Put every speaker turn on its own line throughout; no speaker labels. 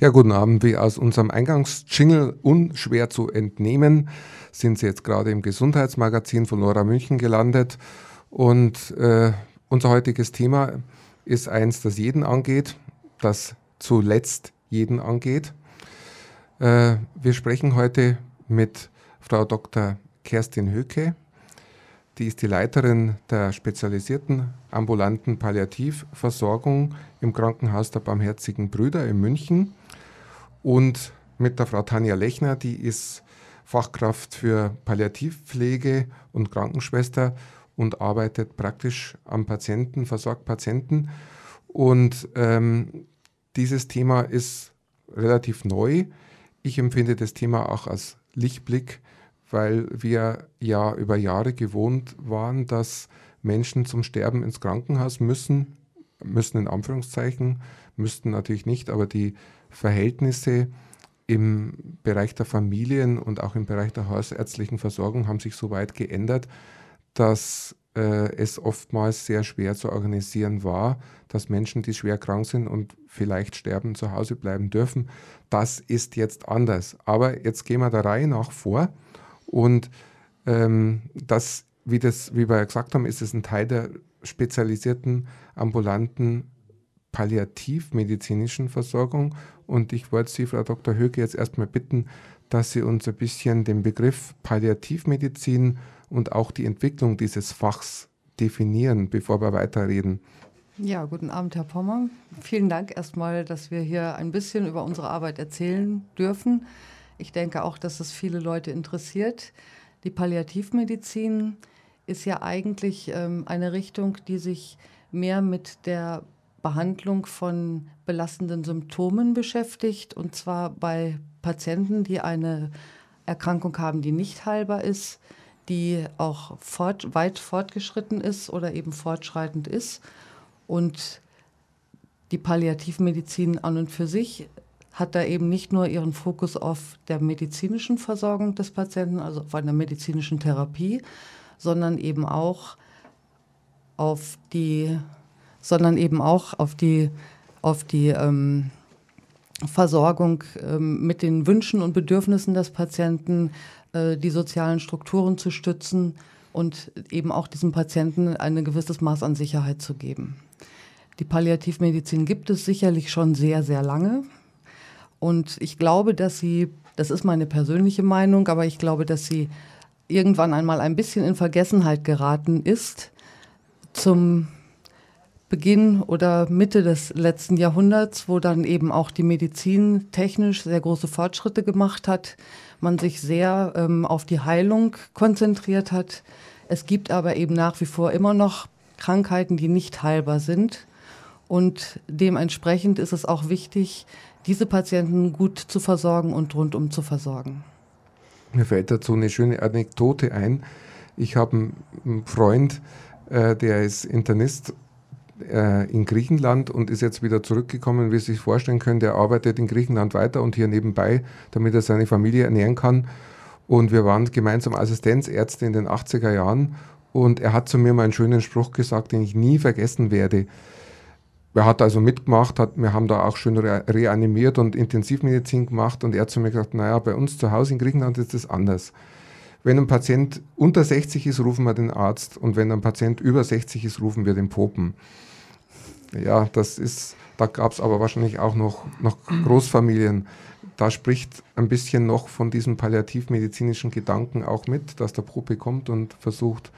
Ja, guten Abend. Wie aus unserem Eingangsjingle unschwer zu entnehmen, sind Sie jetzt gerade im Gesundheitsmagazin von Nora München gelandet. Und äh, unser heutiges Thema ist eins, das jeden angeht, das zuletzt jeden angeht. Äh, wir sprechen heute mit Frau Dr. Kerstin Höke. Die ist die Leiterin der spezialisierten ambulanten Palliativversorgung im Krankenhaus der Barmherzigen Brüder in München und mit der Frau Tanja Lechner, die ist Fachkraft für Palliativpflege und Krankenschwester und arbeitet praktisch am Patienten, versorgt Patienten. Und ähm, dieses Thema ist relativ neu. Ich empfinde das Thema auch als Lichtblick, weil wir ja über Jahre gewohnt waren, dass Menschen zum Sterben ins Krankenhaus müssen, müssen in Anführungszeichen, müssten natürlich nicht, aber die Verhältnisse im Bereich der Familien und auch im Bereich der hausärztlichen Versorgung haben sich so weit geändert, dass äh, es oftmals sehr schwer zu organisieren war, dass Menschen, die schwer krank sind und vielleicht sterben, zu Hause bleiben dürfen. Das ist jetzt anders. Aber jetzt gehen wir der Reihe nach vor und ähm, das, wie, das, wie wir gesagt haben, ist es ein Teil der spezialisierten ambulanten palliativmedizinischen Versorgung. Und ich wollte Sie, Frau Dr. Höke, jetzt erstmal bitten, dass Sie uns ein bisschen den Begriff Palliativmedizin und auch die Entwicklung dieses Fachs definieren, bevor wir weiterreden.
Ja, guten Abend, Herr Pommer. Vielen Dank erstmal, dass wir hier ein bisschen über unsere Arbeit erzählen dürfen. Ich denke auch, dass es viele Leute interessiert. Die Palliativmedizin ist ja eigentlich ähm, eine Richtung, die sich mehr mit der Behandlung von belastenden Symptomen beschäftigt, und zwar bei Patienten, die eine Erkrankung haben, die nicht heilbar ist, die auch fort, weit fortgeschritten ist oder eben fortschreitend ist. Und die Palliativmedizin an und für sich hat da eben nicht nur ihren Fokus auf der medizinischen Versorgung des Patienten, also auf einer medizinischen Therapie, sondern eben auch auf die sondern eben auch auf die, auf die ähm, Versorgung ähm, mit den Wünschen und Bedürfnissen des Patienten, äh, die sozialen Strukturen zu stützen und eben auch diesem Patienten ein gewisses Maß an Sicherheit zu geben. Die Palliativmedizin gibt es sicherlich schon sehr, sehr lange. Und ich glaube, dass sie, das ist meine persönliche Meinung, aber ich glaube, dass sie irgendwann einmal ein bisschen in Vergessenheit geraten ist zum Beginn oder Mitte des letzten Jahrhunderts, wo dann eben auch die Medizin technisch sehr große Fortschritte gemacht hat, man sich sehr ähm, auf die Heilung konzentriert hat. Es gibt aber eben nach wie vor immer noch Krankheiten, die nicht heilbar sind. Und dementsprechend ist es auch wichtig, diese Patienten gut zu versorgen und rundum zu versorgen.
Mir fällt dazu eine schöne Anekdote ein. Ich habe einen Freund, äh, der ist Internist äh, in Griechenland und ist jetzt wieder zurückgekommen, wie Sie sich vorstellen können. Der arbeitet in Griechenland weiter und hier nebenbei, damit er seine Familie ernähren kann. Und wir waren gemeinsam Assistenzärzte in den 80er Jahren. Und er hat zu mir mal einen schönen Spruch gesagt, den ich nie vergessen werde. Er hat also mitgemacht, hat, wir haben da auch schön re reanimiert und Intensivmedizin gemacht. Und er hat zu mir gesagt, naja, bei uns zu Hause in Griechenland ist das anders. Wenn ein Patient unter 60 ist, rufen wir den Arzt. Und wenn ein Patient über 60 ist, rufen wir den Popen. Ja, das ist, da gab es aber wahrscheinlich auch noch, noch Großfamilien. Da spricht ein bisschen noch von diesem palliativmedizinischen Gedanken auch mit, dass der Prope kommt und versucht,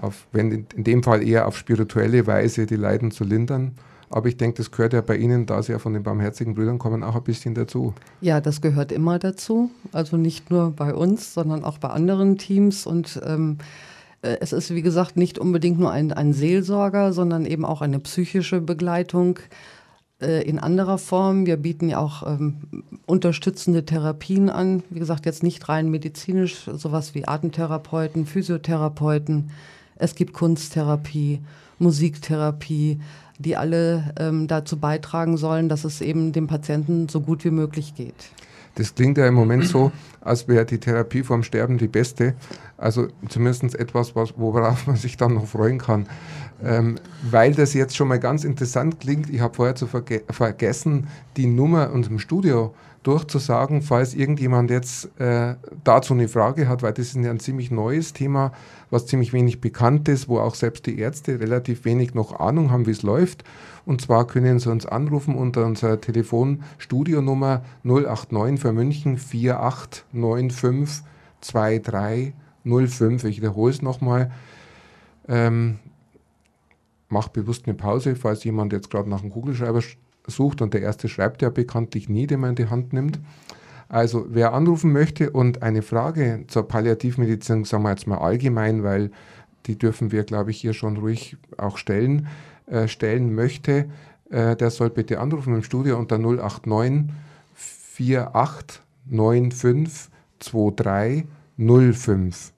auf, wenn in dem Fall eher auf spirituelle Weise die Leiden zu lindern. Aber ich denke, das gehört ja bei Ihnen, da Sie ja von den barmherzigen Brüdern kommen, auch ein bisschen dazu.
Ja, das gehört immer dazu. Also nicht nur bei uns, sondern auch bei anderen Teams. Und ähm, äh, es ist, wie gesagt, nicht unbedingt nur ein, ein Seelsorger, sondern eben auch eine psychische Begleitung äh, in anderer Form. Wir bieten ja auch ähm, unterstützende Therapien an. Wie gesagt, jetzt nicht rein medizinisch, sowas wie Atemtherapeuten, Physiotherapeuten. Es gibt Kunsttherapie, Musiktherapie, die alle ähm, dazu beitragen sollen, dass es eben dem Patienten so gut wie möglich geht.
Das klingt ja im Moment so, als wäre die Therapie vorm Sterben die beste. Also zumindest etwas, was, worauf man sich dann noch freuen kann. Ähm, weil das jetzt schon mal ganz interessant klingt, ich habe vorher zu verge vergessen, die Nummer unserem Studio durchzusagen, falls irgendjemand jetzt äh, dazu eine Frage hat, weil das ist ja ein ziemlich neues Thema, was ziemlich wenig bekannt ist, wo auch selbst die Ärzte relativ wenig noch Ahnung haben, wie es läuft. Und zwar können Sie uns anrufen unter unserer Telefonstudionummer 089 für München 4895 2305. Ich wiederhole es nochmal. Ähm, macht bewusst eine Pause, falls jemand jetzt gerade nach einem Kugelschreiber sucht und der erste schreibt ja bekanntlich nie, den man in die Hand nimmt. Also wer anrufen möchte und eine Frage zur Palliativmedizin, sagen wir jetzt mal allgemein, weil die dürfen wir, glaube ich, hier schon ruhig auch stellen, äh, stellen möchte, äh, der soll bitte anrufen im Studio unter 089 4895 2305.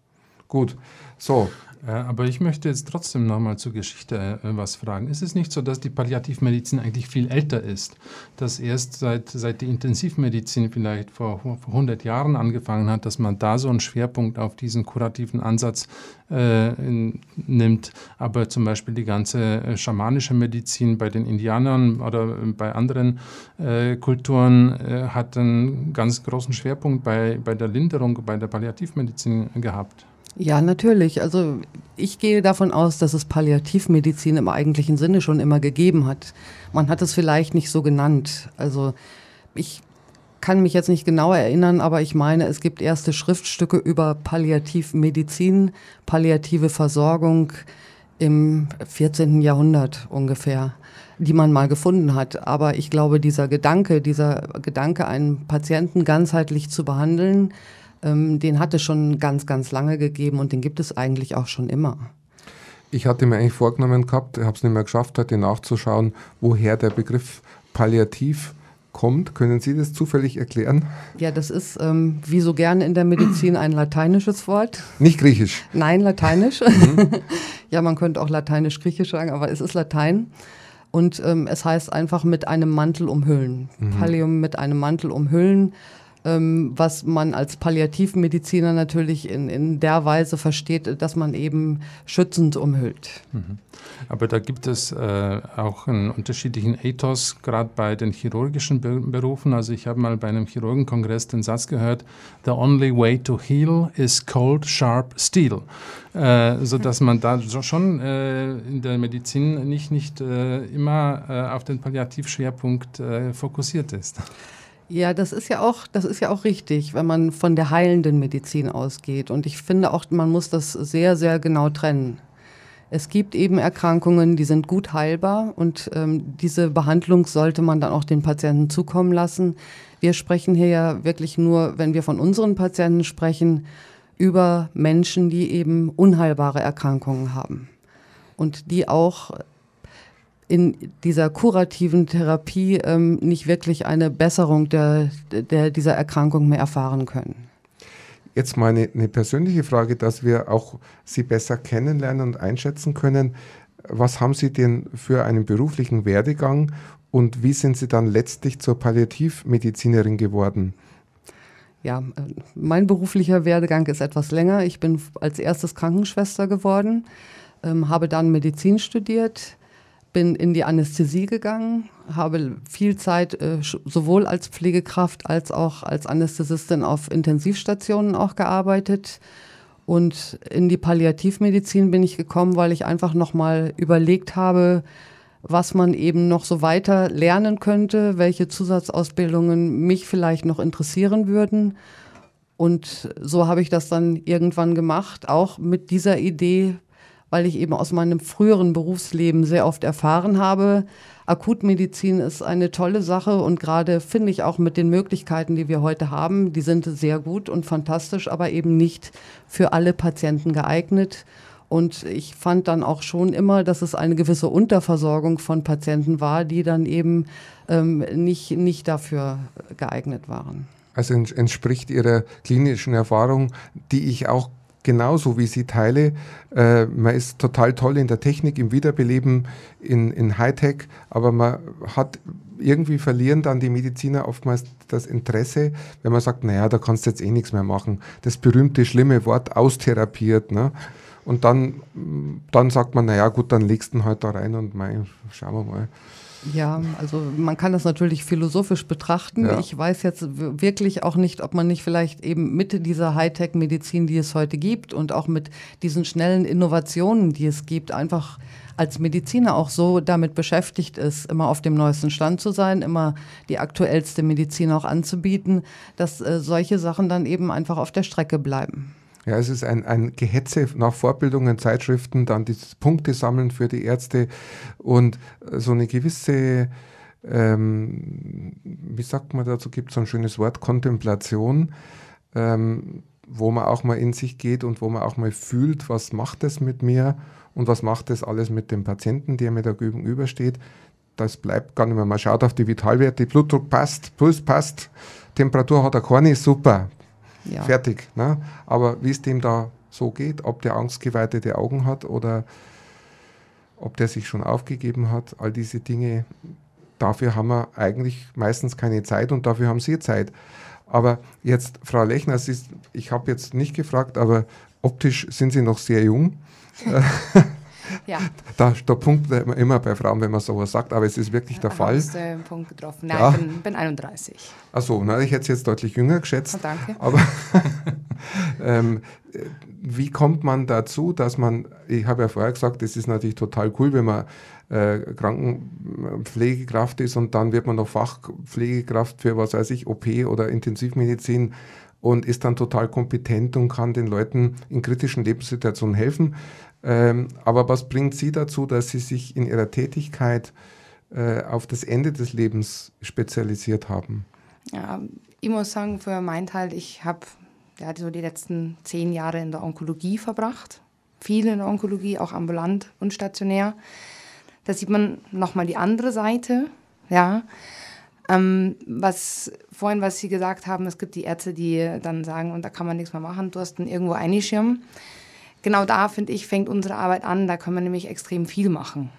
Gut, so,
ja, aber ich möchte jetzt trotzdem nochmal zur Geschichte äh, was fragen. Ist es nicht so, dass die Palliativmedizin eigentlich viel älter ist? Dass erst seit, seit die Intensivmedizin vielleicht vor, vor 100 Jahren angefangen hat, dass man da so einen Schwerpunkt auf diesen kurativen Ansatz äh, nimmt. Aber zum Beispiel die ganze äh, schamanische Medizin bei den Indianern oder äh, bei anderen äh, Kulturen äh, hat einen ganz großen Schwerpunkt bei, bei der Linderung, bei der Palliativmedizin gehabt.
Ja, natürlich. Also ich gehe davon aus, dass es Palliativmedizin im eigentlichen Sinne schon immer gegeben hat. Man hat es vielleicht nicht so genannt. Also ich kann mich jetzt nicht genau erinnern, aber ich meine, es gibt erste Schriftstücke über Palliativmedizin, palliative Versorgung im 14. Jahrhundert ungefähr, die man mal gefunden hat. Aber ich glaube, dieser Gedanke, dieser Gedanke, einen Patienten ganzheitlich zu behandeln, ähm, den hat es schon ganz, ganz lange gegeben und den gibt es eigentlich auch schon immer.
Ich hatte mir eigentlich vorgenommen gehabt, habe es nicht mehr geschafft, heute nachzuschauen, woher der Begriff Palliativ kommt. Können Sie das zufällig erklären?
Ja, das ist ähm, wie so gerne in der Medizin ein lateinisches Wort.
Nicht griechisch?
Nein, lateinisch. Mhm. ja, man könnte auch lateinisch-griechisch sagen, aber es ist Latein. Und ähm, es heißt einfach mit einem Mantel umhüllen. Mhm. Pallium mit einem Mantel umhüllen ähm, was man als Palliativmediziner natürlich in, in der Weise versteht, dass man eben schützend umhüllt. Mhm.
Aber da gibt es äh, auch einen unterschiedlichen Ethos, gerade bei den chirurgischen Be Berufen. Also ich habe mal bei einem Chirurgenkongress den Satz gehört, The only way to heal is cold, sharp steel. Äh, sodass man da schon äh, in der Medizin nicht, nicht äh, immer äh, auf den Palliativschwerpunkt äh, fokussiert ist.
Ja, das ist ja auch, das ist ja auch richtig, wenn man von der heilenden Medizin ausgeht. Und ich finde auch, man muss das sehr, sehr genau trennen. Es gibt eben Erkrankungen, die sind gut heilbar und ähm, diese Behandlung sollte man dann auch den Patienten zukommen lassen. Wir sprechen hier ja wirklich nur, wenn wir von unseren Patienten sprechen, über Menschen, die eben unheilbare Erkrankungen haben und die auch in dieser kurativen Therapie ähm, nicht wirklich eine Besserung der, der, dieser Erkrankung mehr erfahren können.
Jetzt mal eine, eine persönliche Frage, dass wir auch Sie besser kennenlernen und einschätzen können. Was haben Sie denn für einen beruflichen Werdegang und wie sind Sie dann letztlich zur Palliativmedizinerin geworden?
Ja, äh, mein beruflicher Werdegang ist etwas länger. Ich bin als erstes Krankenschwester geworden, ähm, habe dann Medizin studiert, bin in die Anästhesie gegangen, habe viel Zeit äh, sowohl als Pflegekraft als auch als Anästhesistin auf Intensivstationen auch gearbeitet. Und in die Palliativmedizin bin ich gekommen, weil ich einfach nochmal überlegt habe, was man eben noch so weiter lernen könnte, welche Zusatzausbildungen mich vielleicht noch interessieren würden. Und so habe ich das dann irgendwann gemacht, auch mit dieser Idee, weil ich eben aus meinem früheren Berufsleben sehr oft erfahren habe, Akutmedizin ist eine tolle Sache und gerade finde ich auch mit den Möglichkeiten, die wir heute haben, die sind sehr gut und fantastisch, aber eben nicht für alle Patienten geeignet. Und ich fand dann auch schon immer, dass es eine gewisse Unterversorgung von Patienten war, die dann eben ähm, nicht, nicht dafür geeignet waren.
Also entspricht Ihrer klinischen Erfahrung, die ich auch genauso wie sie teile. Äh, man ist total toll in der Technik, im Wiederbeleben, in, in Hightech, aber man hat irgendwie verlieren dann die Mediziner oftmals das Interesse, wenn man sagt, naja, da kannst du jetzt eh nichts mehr machen. Das berühmte schlimme Wort austherapiert. Ne? Und dann, dann sagt man, naja gut, dann legst du ihn halt da rein und mein, schauen wir mal.
Ja, also man kann das natürlich philosophisch betrachten. Ja. Ich weiß jetzt wirklich auch nicht, ob man nicht vielleicht eben mit dieser Hightech-Medizin, die es heute gibt und auch mit diesen schnellen Innovationen, die es gibt, einfach als Mediziner auch so damit beschäftigt ist, immer auf dem neuesten Stand zu sein, immer die aktuellste Medizin auch anzubieten, dass äh, solche Sachen dann eben einfach auf der Strecke bleiben.
Ja, es ist ein, ein Gehetze nach Vorbildungen, Zeitschriften, dann die Punkte sammeln für die Ärzte und so eine gewisse, ähm, wie sagt man dazu, gibt es so ein schönes Wort, Kontemplation, ähm, wo man auch mal in sich geht und wo man auch mal fühlt, was macht es mit mir und was macht das alles mit dem Patienten, der mir da gegenübersteht. Das bleibt gar nicht mehr. Man schaut auf die Vitalwerte, Blutdruck passt, Puls passt, Temperatur hat er keine, super, ja. Fertig. Ne? Aber wie es dem da so geht, ob der angstgeweitete Augen hat oder ob der sich schon aufgegeben hat, all diese Dinge, dafür haben wir eigentlich meistens keine Zeit und dafür haben Sie Zeit. Aber jetzt, Frau Lechner, ist, ich habe jetzt nicht gefragt, aber optisch sind Sie noch sehr jung. Ja. Da, da punktet man immer bei Frauen, wenn man sowas sagt, aber es ist wirklich der Fall. Hast
du einen Punkt getroffen. Nein, ja. ich bin, bin 31.
Achso, ich hätte es jetzt deutlich jünger geschätzt.
Oh, danke.
Aber ähm, wie kommt man dazu, dass man, ich habe ja vorher gesagt, es ist natürlich total cool, wenn man äh, Krankenpflegekraft ist und dann wird man noch Fachpflegekraft für, was weiß ich, OP oder Intensivmedizin und ist dann total kompetent und kann den Leuten in kritischen Lebenssituationen helfen. Ähm, aber was bringt Sie dazu, dass Sie sich in Ihrer Tätigkeit äh, auf das Ende des Lebens spezialisiert haben?
Ja, ich muss sagen, für meinen Teil, ich habe ja, so die letzten zehn Jahre in der Onkologie verbracht. Viel in der Onkologie, auch ambulant und stationär. Da sieht man nochmal die andere Seite. Ja. Ähm, was vorhin, was Sie gesagt haben, es gibt die Ärzte, die dann sagen, und da kann man nichts mehr machen, du hast dann irgendwo eingeschirmt genau da, finde ich, fängt unsere Arbeit an. Da können wir nämlich extrem viel machen.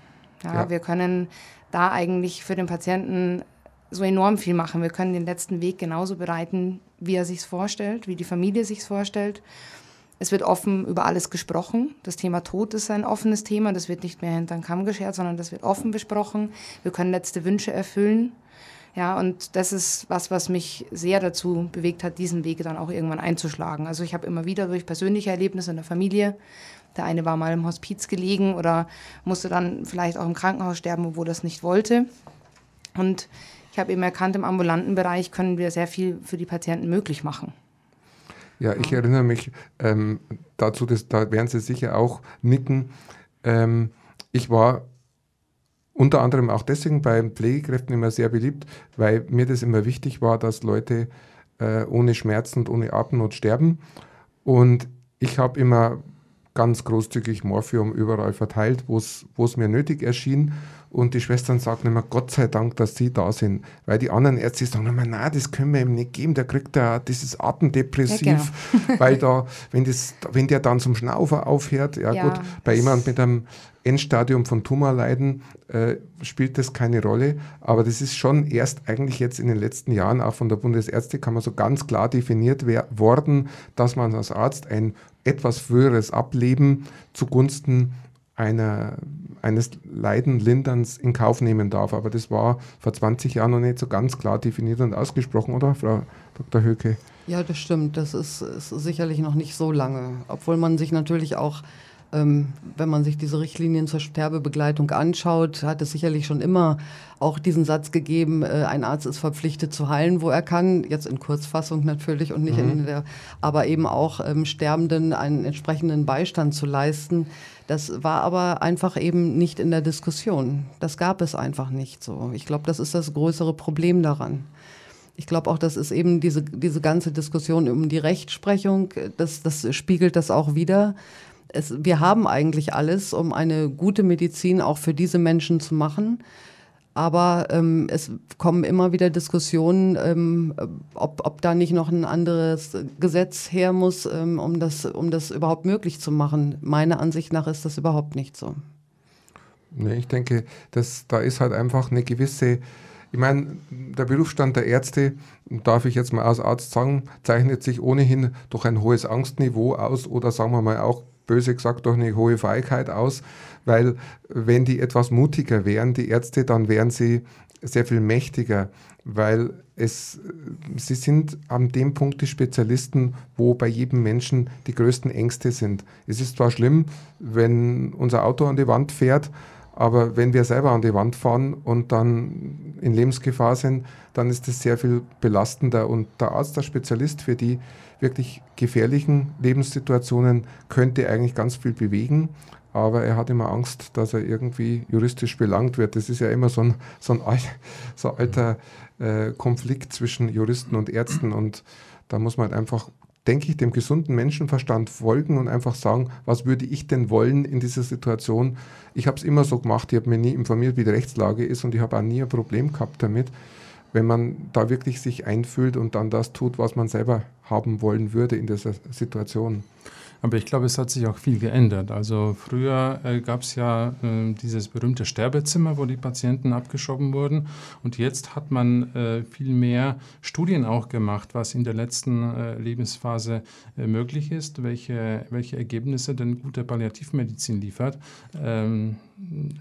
Ja, ja. Wir können da eigentlich für den Patienten so enorm viel machen. Wir können den letzten Weg genauso bereiten, wie er sich vorstellt, wie die Familie sich vorstellt. Es wird offen über alles gesprochen. Das Thema Tod ist ein offenes Thema. Das wird nicht mehr hinter den Kamm geschert, sondern das wird offen besprochen. Wir können letzte Wünsche erfüllen. Ja, und das ist was, was mich sehr dazu bewegt hat, diesen Weg dann auch irgendwann einzuschlagen. Also ich habe immer wieder durch persönliche Erlebnisse in der Familie, der eine war mal im Hospiz gelegen oder musste dann vielleicht auch im Krankenhaus sterben, obwohl das nicht wollte. Und ich habe eben erkannt, im ambulanten Bereich können wir sehr viel für die Patienten möglich machen.
Ja, ich erinnere mich ähm, dazu, dass, da werden Sie sicher auch nicken. Ähm, ich war unter anderem auch deswegen bei Pflegekräften immer sehr beliebt, weil mir das immer wichtig war, dass Leute äh, ohne Schmerzen und ohne Atemnot sterben. Und ich habe immer ganz großzügig Morphium überall verteilt, wo es mir nötig erschien. Und die Schwestern sagten immer, Gott sei Dank, dass sie da sind. Weil die anderen Ärzte sagen immer, nein, das können wir ihm nicht geben, der kriegt ja dieses Atemdepressiv, ja, genau. weil da, wenn, das, wenn der dann zum Schnaufer aufhört, ja, ja gut, bei jemandem mit einem Endstadium von Tumorleiden äh, spielt das keine Rolle. Aber das ist schon erst eigentlich jetzt in den letzten Jahren auch von der Bundesärztekammer so ganz klar definiert worden, dass man als Arzt ein etwas früheres Ableben zugunsten einer, eines Leidenlinderns in Kauf nehmen darf. Aber das war vor 20 Jahren noch nicht so ganz klar definiert und ausgesprochen, oder, Frau Dr. Höke?
Ja, das stimmt. Das ist, ist sicherlich noch nicht so lange. Obwohl man sich natürlich auch ähm, wenn man sich diese Richtlinien zur Sterbebegleitung anschaut, hat es sicherlich schon immer auch diesen Satz gegeben, äh, ein Arzt ist verpflichtet zu heilen, wo er kann, jetzt in Kurzfassung natürlich und nicht mhm. in der, aber eben auch ähm, Sterbenden einen entsprechenden Beistand zu leisten. Das war aber einfach eben nicht in der Diskussion. Das gab es einfach nicht so. Ich glaube, das ist das größere Problem daran. Ich glaube auch, das ist eben diese, diese ganze Diskussion um die Rechtsprechung, das, das spiegelt das auch wieder es, wir haben eigentlich alles, um eine gute Medizin auch für diese Menschen zu machen. Aber ähm, es kommen immer wieder Diskussionen, ähm, ob, ob da nicht noch ein anderes Gesetz her muss, ähm, um, das, um das überhaupt möglich zu machen. Meiner Ansicht nach ist das überhaupt nicht so.
Nee, ich denke, dass, da ist halt einfach eine gewisse Ich meine, der Berufsstand der Ärzte, darf ich jetzt mal als Arzt sagen, zeichnet sich ohnehin durch ein hohes Angstniveau aus oder sagen wir mal auch böse gesagt durch eine hohe Feigheit aus, weil wenn die etwas mutiger wären, die Ärzte, dann wären sie sehr viel mächtiger, weil es, sie sind an dem Punkt die Spezialisten, wo bei jedem Menschen die größten Ängste sind. Es ist zwar schlimm, wenn unser Auto an die Wand fährt, aber wenn wir selber an die Wand fahren und dann in Lebensgefahr sind, dann ist es sehr viel belastender. Und der Arzt, der Spezialist für die wirklich gefährlichen Lebenssituationen, könnte eigentlich ganz viel bewegen. Aber er hat immer Angst, dass er irgendwie juristisch belangt wird. Das ist ja immer so ein, so ein, so alter äh, Konflikt zwischen Juristen und Ärzten. Und da muss man halt einfach denke ich, dem gesunden Menschenverstand folgen und einfach sagen, was würde ich denn wollen in dieser Situation. Ich habe es immer so gemacht, ich habe mir nie informiert, wie die Rechtslage ist und ich habe auch nie ein Problem gehabt damit, wenn man da wirklich sich einfühlt und dann das tut, was man selber haben wollen würde in dieser Situation.
Aber ich glaube, es hat sich auch viel geändert. Also früher äh, gab es ja äh, dieses berühmte Sterbezimmer, wo die Patienten abgeschoben wurden. Und jetzt hat man äh, viel mehr Studien auch gemacht, was in der letzten äh, Lebensphase äh, möglich ist, welche, welche Ergebnisse denn gute Palliativmedizin liefert. Ähm,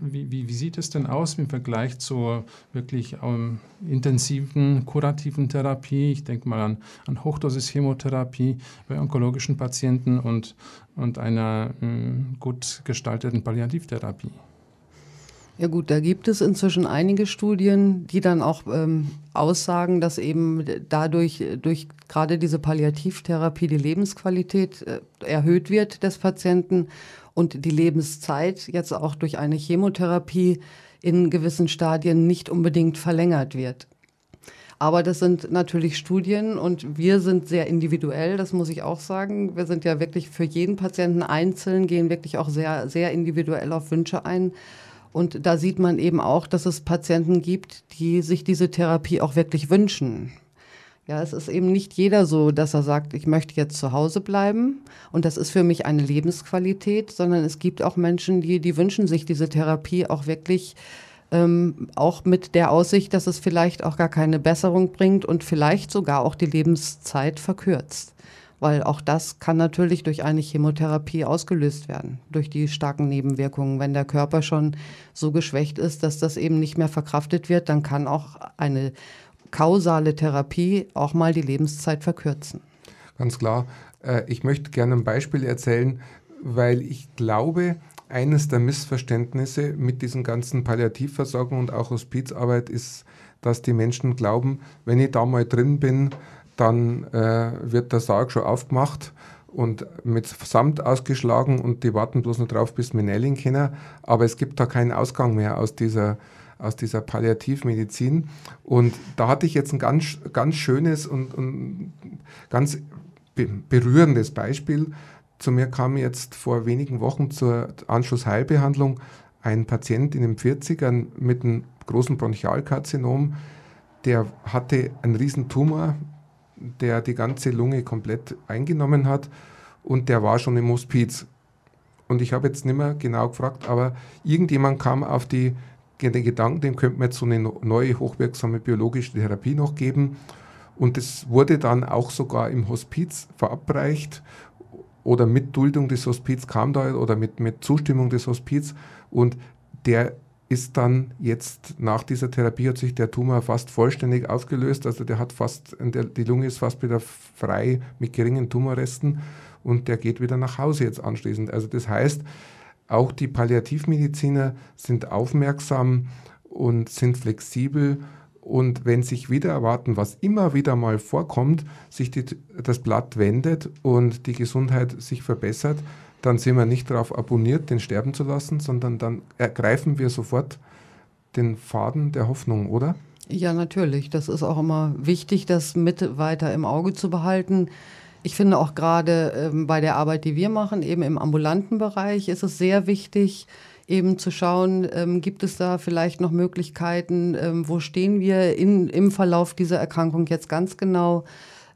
wie, wie, wie, sieht es denn aus im Vergleich zur wirklich ähm, intensiven kurativen Therapie? Ich denke mal an, an Hochdosis-Chemotherapie bei onkologischen Patienten und, und einer äh, gut gestalteten Palliativtherapie.
Ja gut, da gibt es inzwischen einige Studien, die dann auch ähm, aussagen, dass eben dadurch durch gerade diese Palliativtherapie die Lebensqualität äh, erhöht wird des Patienten und die Lebenszeit jetzt auch durch eine Chemotherapie in gewissen Stadien nicht unbedingt verlängert wird. Aber das sind natürlich Studien und wir sind sehr individuell, das muss ich auch sagen. Wir sind ja wirklich für jeden Patienten einzeln, gehen wirklich auch sehr, sehr individuell auf Wünsche ein. Und da sieht man eben auch, dass es Patienten gibt, die sich diese Therapie auch wirklich wünschen. Ja, es ist eben nicht jeder so, dass er sagt, ich möchte jetzt zu Hause bleiben und das ist für mich eine Lebensqualität, sondern es gibt auch Menschen, die, die wünschen sich diese Therapie auch wirklich ähm, auch mit der Aussicht, dass es vielleicht auch gar keine Besserung bringt und vielleicht sogar auch die Lebenszeit verkürzt. Weil auch das kann natürlich durch eine Chemotherapie ausgelöst werden, durch die starken Nebenwirkungen. Wenn der Körper schon so geschwächt ist, dass das eben nicht mehr verkraftet wird, dann kann auch eine kausale Therapie auch mal die Lebenszeit verkürzen.
Ganz klar. Äh, ich möchte gerne ein Beispiel erzählen, weil ich glaube, eines der Missverständnisse mit diesen ganzen Palliativversorgung und auch Hospizarbeit ist, dass die Menschen glauben, wenn ich da mal drin bin, dann äh, wird der Sarg schon aufgemacht und mit Samt ausgeschlagen und die warten bloß noch drauf, bis wir Nailing kennen. Aber es gibt da keinen Ausgang mehr aus dieser aus dieser Palliativmedizin. Und da hatte ich jetzt ein ganz, ganz schönes und, und ganz berührendes Beispiel. Zu mir kam jetzt vor wenigen Wochen zur Anschlussheilbehandlung ein Patient in den 40ern mit einem großen Bronchialkarzinom. Der hatte einen riesen Tumor, der die ganze Lunge komplett eingenommen hat und der war schon im Hospiz. Und ich habe jetzt nicht mehr genau gefragt, aber irgendjemand kam auf die den Gedanken, dem könnte man jetzt so eine neue hochwirksame biologische Therapie noch geben. Und es wurde dann auch sogar im Hospiz verabreicht oder mit Duldung des Hospiz kam da oder mit, mit Zustimmung des Hospiz. Und der ist dann jetzt nach dieser Therapie hat sich der Tumor fast vollständig aufgelöst. Also der hat fast, die Lunge ist fast wieder frei mit geringen Tumorresten und der geht wieder nach Hause jetzt anschließend. Also das heißt, auch die Palliativmediziner sind aufmerksam und sind flexibel. Und wenn sich wieder erwarten, was immer wieder mal vorkommt, sich die, das Blatt wendet und die Gesundheit sich verbessert, dann sind wir nicht darauf abonniert, den sterben zu lassen, sondern dann ergreifen wir sofort den Faden der Hoffnung, oder?
Ja, natürlich. Das ist auch immer wichtig, das mit weiter im Auge zu behalten. Ich finde auch gerade ähm, bei der Arbeit, die wir machen, eben im ambulanten Bereich, ist es sehr wichtig, eben zu schauen, ähm, gibt es da vielleicht noch Möglichkeiten, ähm, wo stehen wir in, im Verlauf dieser Erkrankung jetzt ganz genau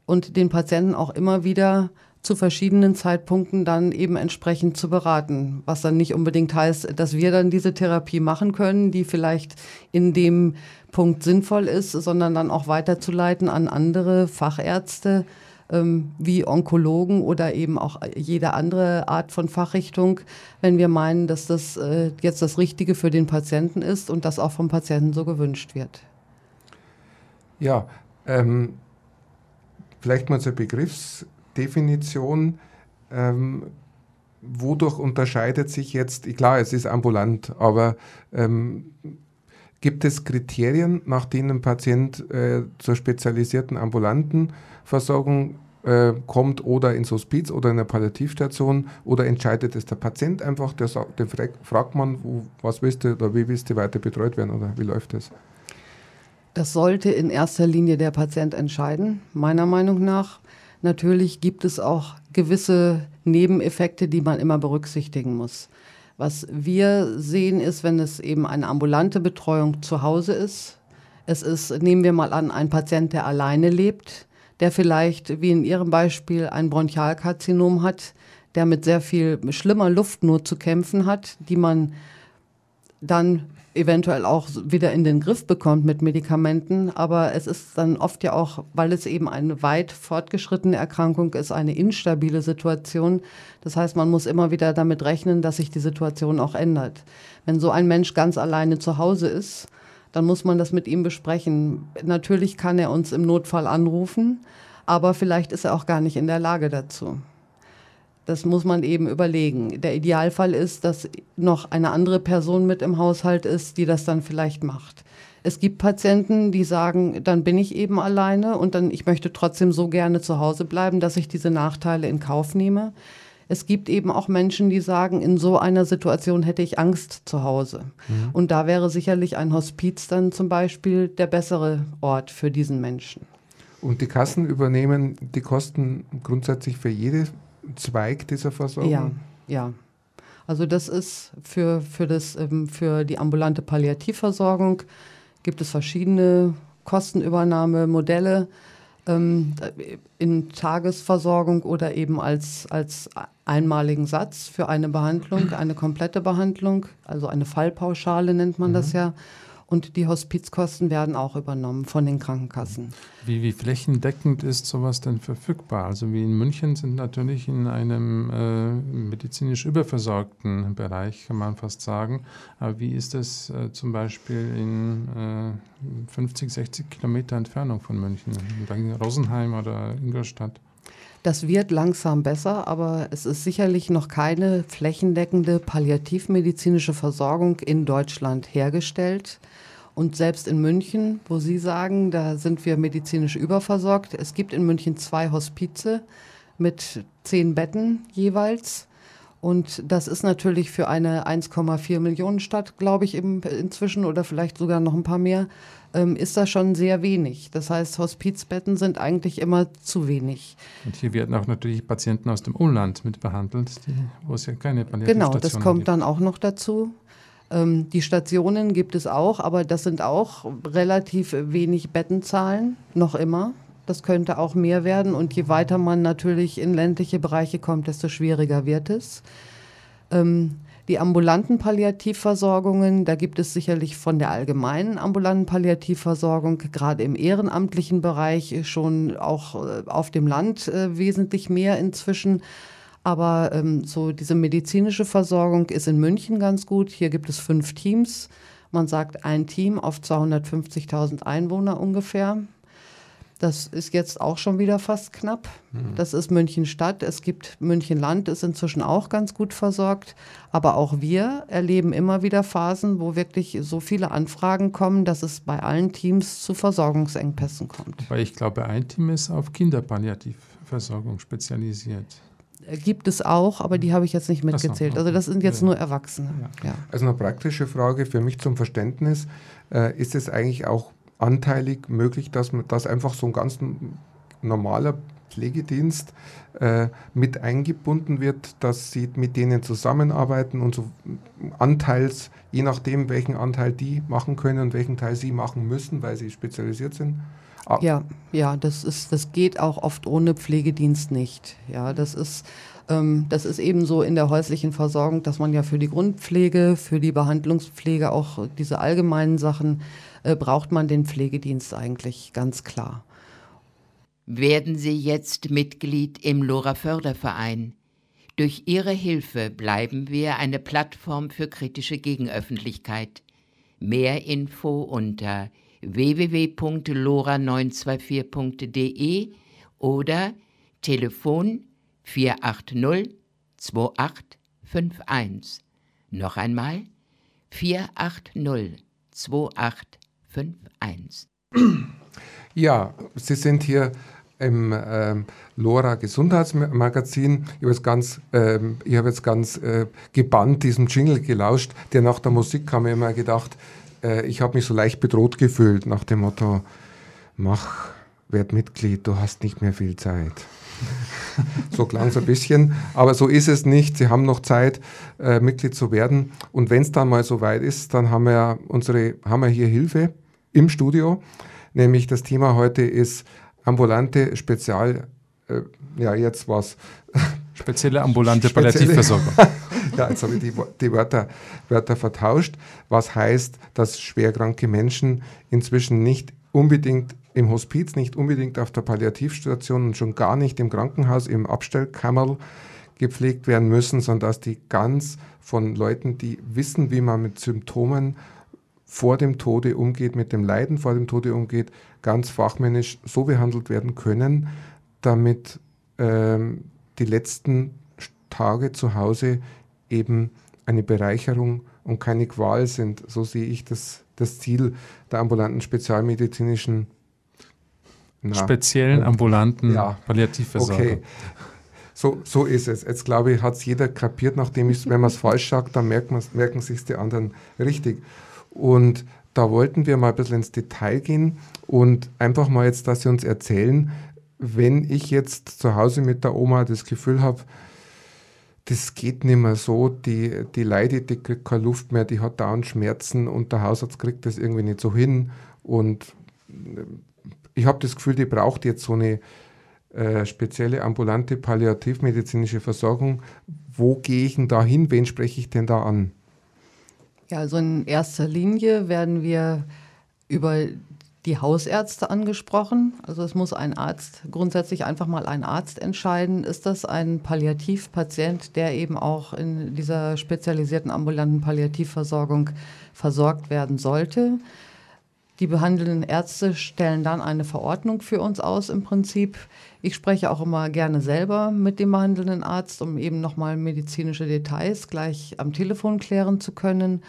und den Patienten auch immer wieder zu verschiedenen Zeitpunkten dann eben entsprechend zu beraten. Was dann nicht unbedingt heißt, dass wir dann diese Therapie machen können, die vielleicht in dem Punkt sinnvoll ist, sondern dann auch weiterzuleiten an andere Fachärzte, wie Onkologen oder eben auch jede andere Art von Fachrichtung, wenn wir meinen, dass das äh, jetzt das Richtige für den Patienten ist und das auch vom Patienten so gewünscht wird.
Ja, ähm, vielleicht mal zur Begriffsdefinition. Ähm, wodurch unterscheidet sich jetzt, klar, es ist ambulant, aber ähm, gibt es Kriterien, nach denen ein Patient äh, zur spezialisierten ambulanten Versorgung äh, kommt oder ins Hospiz oder in eine Palliativstation oder entscheidet es der Patient einfach, der den fragt man, wo, was willst du oder wie willst du weiter betreut werden oder wie läuft das?
Das sollte in erster Linie der Patient entscheiden, meiner Meinung nach. Natürlich gibt es auch gewisse Nebeneffekte, die man immer berücksichtigen muss. Was wir sehen ist, wenn es eben eine ambulante Betreuung zu Hause ist, es ist, nehmen wir mal an, ein Patient, der alleine lebt, der vielleicht, wie in Ihrem Beispiel, ein Bronchialkarzinom hat, der mit sehr viel schlimmer Luft nur zu kämpfen hat, die man dann eventuell auch wieder in den Griff bekommt mit Medikamenten. Aber es ist dann oft ja auch, weil es eben eine weit fortgeschrittene Erkrankung ist, eine instabile Situation. Das heißt, man muss immer wieder damit rechnen, dass sich die Situation auch ändert. Wenn so ein Mensch ganz alleine zu Hause ist, dann muss man das mit ihm besprechen. Natürlich kann er uns im Notfall anrufen, aber vielleicht ist er auch gar nicht in der Lage dazu. Das muss man eben überlegen. Der Idealfall ist, dass noch eine andere Person mit im Haushalt ist, die das dann vielleicht macht. Es gibt Patienten, die sagen, dann bin ich eben alleine und dann ich möchte trotzdem so gerne zu Hause bleiben, dass ich diese Nachteile in Kauf nehme. Es gibt eben auch Menschen, die sagen, in so einer Situation hätte ich Angst zu Hause. Mhm. Und da wäre sicherlich ein Hospiz dann zum Beispiel der bessere Ort für diesen Menschen.
Und die Kassen übernehmen die Kosten grundsätzlich für jeden Zweig dieser Versorgung?
Ja, ja. Also das ist für, für, das, ähm, für die ambulante Palliativversorgung gibt es verschiedene Kostenübernahmemodelle ähm, in Tagesversorgung oder eben als, als einmaligen Satz für eine Behandlung, eine komplette Behandlung, also eine Fallpauschale nennt man mhm. das ja. Und die Hospizkosten werden auch übernommen von den Krankenkassen.
Wie, wie flächendeckend ist sowas denn verfügbar? Also wie in München sind natürlich in einem äh, medizinisch überversorgten Bereich, kann man fast sagen. Aber wie ist das äh, zum Beispiel in äh, 50, 60 Kilometer Entfernung von München, in Rosenheim oder Ingolstadt?
Das wird langsam besser, aber es ist sicherlich noch keine flächendeckende palliativmedizinische Versorgung in Deutschland hergestellt. Und selbst in München, wo Sie sagen, da sind wir medizinisch überversorgt. Es gibt in München zwei Hospize mit zehn Betten jeweils. Und das ist natürlich für eine 1,4 Millionen Stadt, glaube ich, inzwischen oder vielleicht sogar noch ein paar mehr, ähm, ist das schon sehr wenig. Das heißt, Hospizbetten sind eigentlich immer zu wenig.
Und hier werden auch natürlich Patienten aus dem Umland mit behandelt, die, wo es ja keine Palliativstationen
Genau, das kommt gibt. dann auch noch dazu. Ähm, die Stationen gibt es auch, aber das sind auch relativ wenig Bettenzahlen, noch immer. Das könnte auch mehr werden und je weiter man natürlich in ländliche Bereiche kommt, desto schwieriger wird es. Ähm, die ambulanten Palliativversorgungen, da gibt es sicherlich von der allgemeinen ambulanten Palliativversorgung gerade im ehrenamtlichen Bereich schon auch äh, auf dem Land äh, wesentlich mehr inzwischen. Aber ähm, so diese medizinische Versorgung ist in München ganz gut. Hier gibt es fünf Teams. Man sagt ein Team auf 250.000 Einwohner ungefähr. Das ist jetzt auch schon wieder fast knapp. Mhm. Das ist München Stadt. Es gibt München Land, ist inzwischen auch ganz gut versorgt. Aber auch wir erleben immer wieder Phasen, wo wirklich so viele Anfragen kommen, dass es bei allen Teams zu Versorgungsengpässen kommt.
Weil ich glaube, ein Team ist auf Kinderpalliativversorgung spezialisiert.
Gibt es auch, aber die habe ich jetzt nicht mitgezählt. Also das sind jetzt nur Erwachsene. Ja.
Also eine praktische Frage für mich zum Verständnis. Äh, ist es eigentlich auch anteilig möglich, dass, man, dass einfach so ein ganz normaler Pflegedienst äh, mit eingebunden wird, dass sie mit denen zusammenarbeiten und so anteils, je nachdem, welchen Anteil die machen können und welchen Teil sie machen müssen, weil sie spezialisiert sind.
Ja, ja, das ist, das geht auch oft ohne Pflegedienst nicht. Ja, das ist, ähm, das ist eben so in der häuslichen Versorgung, dass man ja für die Grundpflege, für die Behandlungspflege auch diese allgemeinen Sachen äh, braucht man den Pflegedienst eigentlich ganz klar.
Werden Sie jetzt Mitglied im Lora Förderverein? Durch Ihre Hilfe bleiben wir eine Plattform für kritische Gegenöffentlichkeit. Mehr Info unter www.lora924.de oder Telefon 480 2851. Noch einmal 480 2851.
Ja, Sie sind hier im äh, Lora Gesundheitsmagazin. Ich habe jetzt ganz, äh, ich hab jetzt ganz äh, gebannt diesem Jingle gelauscht, der nach der Musik kam mir immer gedacht, äh, ich habe mich so leicht bedroht gefühlt nach dem Motto, mach, werd Mitglied, du hast nicht mehr viel Zeit. so klang es ein bisschen, aber so ist es nicht. Sie haben noch Zeit, äh, Mitglied zu werden. Und wenn es dann mal so weit ist, dann haben wir unsere, haben wir hier Hilfe im Studio. Nämlich das Thema heute ist ambulante Spezial, äh, ja jetzt was.
Spezielle ambulante Palliativversorgung.
Ja, jetzt habe ich die, die Wörter, Wörter vertauscht. Was heißt, dass schwerkranke Menschen inzwischen nicht unbedingt im Hospiz, nicht unbedingt auf der Palliativstation und schon gar nicht im Krankenhaus, im Abstellkammerl gepflegt werden müssen, sondern dass die ganz von Leuten, die wissen, wie man mit Symptomen vor dem Tode umgeht, mit dem Leiden vor dem Tode umgeht, ganz fachmännisch so behandelt werden können, damit ähm, die letzten Tage zu Hause eben eine Bereicherung und keine Qual sind. So sehe ich das, das Ziel der ambulanten spezialmedizinischen
na, speziellen ambulanten ja, Palliativversorgung. Okay.
So, so ist es. Jetzt glaube ich, hat es jeder kapiert, nachdem ich, wenn man es falsch sagt, dann merkt merken sich die anderen richtig. Und da wollten wir mal ein bisschen ins Detail gehen und einfach mal jetzt, dass Sie uns erzählen, wenn ich jetzt zu Hause mit der Oma das Gefühl habe, das geht nicht mehr so, die, die leidet, die kriegt keine Luft mehr, die hat dauernd Schmerzen und der Hausarzt kriegt das irgendwie nicht so hin und äh, ich habe das Gefühl, die braucht jetzt so eine äh, spezielle ambulante palliativmedizinische Versorgung. Wo gehe ich denn da hin? Wen spreche ich denn da an?
Ja, also in erster Linie werden wir über die Hausärzte angesprochen. Also es muss ein Arzt, grundsätzlich einfach mal ein Arzt entscheiden, ist das ein Palliativpatient, der eben auch in dieser spezialisierten ambulanten Palliativversorgung versorgt werden sollte. Die behandelnden Ärzte stellen dann eine Verordnung für uns aus im Prinzip. Ich spreche auch immer gerne selber mit dem behandelnden Arzt, um eben nochmal medizinische Details gleich am Telefon klären zu können.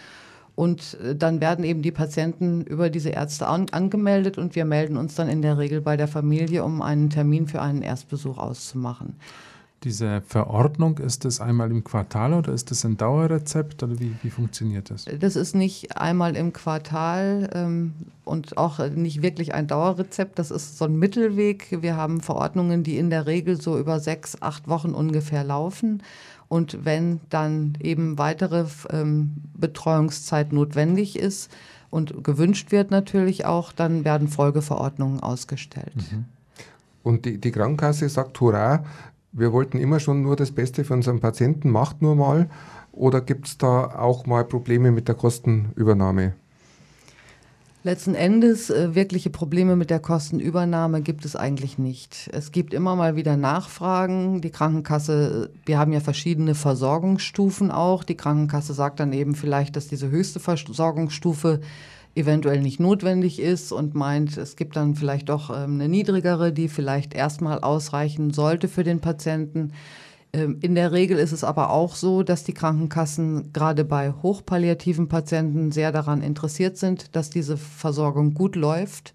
Und äh, dann werden eben die Patienten über diese Ärzte an angemeldet und wir melden uns dann in der Regel bei der Familie, um einen Termin für einen Erstbesuch auszumachen.
Diese Verordnung, ist das einmal im Quartal oder ist das ein Dauerrezept oder wie, wie funktioniert das?
Das ist nicht einmal im Quartal ähm, und auch nicht wirklich ein Dauerrezept. Das ist so ein Mittelweg. Wir haben Verordnungen, die in der Regel so über sechs, acht Wochen ungefähr laufen. Und wenn dann eben weitere ähm, Betreuungszeit notwendig ist und gewünscht wird natürlich auch, dann werden Folgeverordnungen ausgestellt. Mhm.
Und die, die Krankenkasse sagt, hurra, wir wollten immer schon nur das Beste für unseren Patienten, macht nur mal. Oder gibt es da auch mal Probleme mit der Kostenübernahme?
Letzten Endes äh, wirkliche Probleme mit der Kostenübernahme gibt es eigentlich nicht. Es gibt immer mal wieder Nachfragen. Die Krankenkasse, wir haben ja verschiedene Versorgungsstufen auch. Die Krankenkasse sagt dann eben vielleicht, dass diese höchste Versorgungsstufe eventuell nicht notwendig ist und meint, es gibt dann vielleicht doch ähm, eine niedrigere, die vielleicht erstmal ausreichen sollte für den Patienten. Ähm, in der Regel ist es aber auch so, dass die Krankenkassen gerade bei hochpalliativen Patienten sehr daran interessiert sind, dass diese Versorgung gut läuft.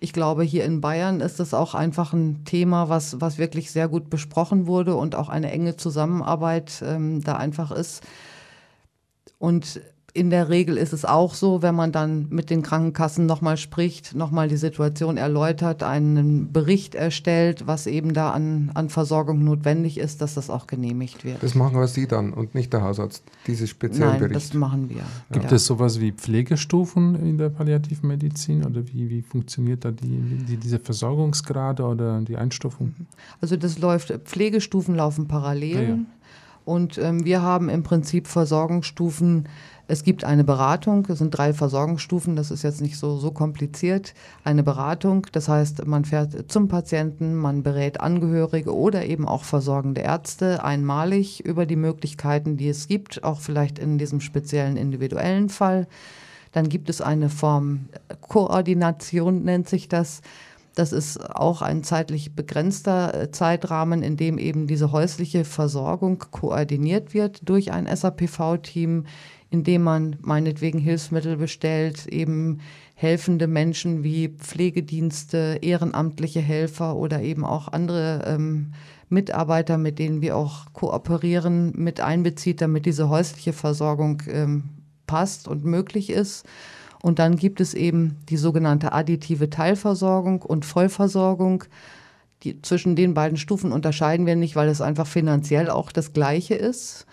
Ich glaube, hier in Bayern ist das auch einfach ein Thema, was, was wirklich sehr gut besprochen wurde und auch eine enge Zusammenarbeit ähm, da einfach ist. Und in der Regel ist es auch so, wenn man dann mit den Krankenkassen nochmal spricht, nochmal die Situation erläutert, einen Bericht erstellt, was eben da an, an Versorgung notwendig ist, dass das auch genehmigt wird.
Das machen aber Sie dann und nicht der Hausarzt, diese speziellen
Nein,
Bericht.
das machen wir.
Gibt
ja.
es sowas wie Pflegestufen in der Palliativmedizin oder wie, wie funktioniert da die, die, diese Versorgungsgrade oder die Einstufung?
Also das läuft, Pflegestufen laufen parallel.
Ja, ja.
Und ähm, wir haben im Prinzip Versorgungsstufen. Es gibt eine Beratung, es sind drei Versorgungsstufen, das ist jetzt nicht so, so kompliziert. Eine Beratung, das heißt, man fährt zum Patienten, man berät Angehörige oder eben auch versorgende Ärzte einmalig über die Möglichkeiten, die es gibt, auch vielleicht in diesem speziellen individuellen Fall. Dann gibt es eine Form Koordination, nennt sich das. Das ist auch ein zeitlich begrenzter äh, Zeitrahmen, in dem eben diese häusliche Versorgung koordiniert wird durch ein SAPV-Team, in dem man meinetwegen Hilfsmittel bestellt, eben helfende Menschen wie Pflegedienste, ehrenamtliche Helfer oder eben auch andere ähm, Mitarbeiter, mit denen wir auch kooperieren, mit einbezieht, damit diese häusliche Versorgung ähm, passt und möglich ist. Und dann gibt es eben die sogenannte additive Teilversorgung und Vollversorgung. Die, zwischen den beiden Stufen unterscheiden wir nicht, weil es einfach finanziell auch das Gleiche ist.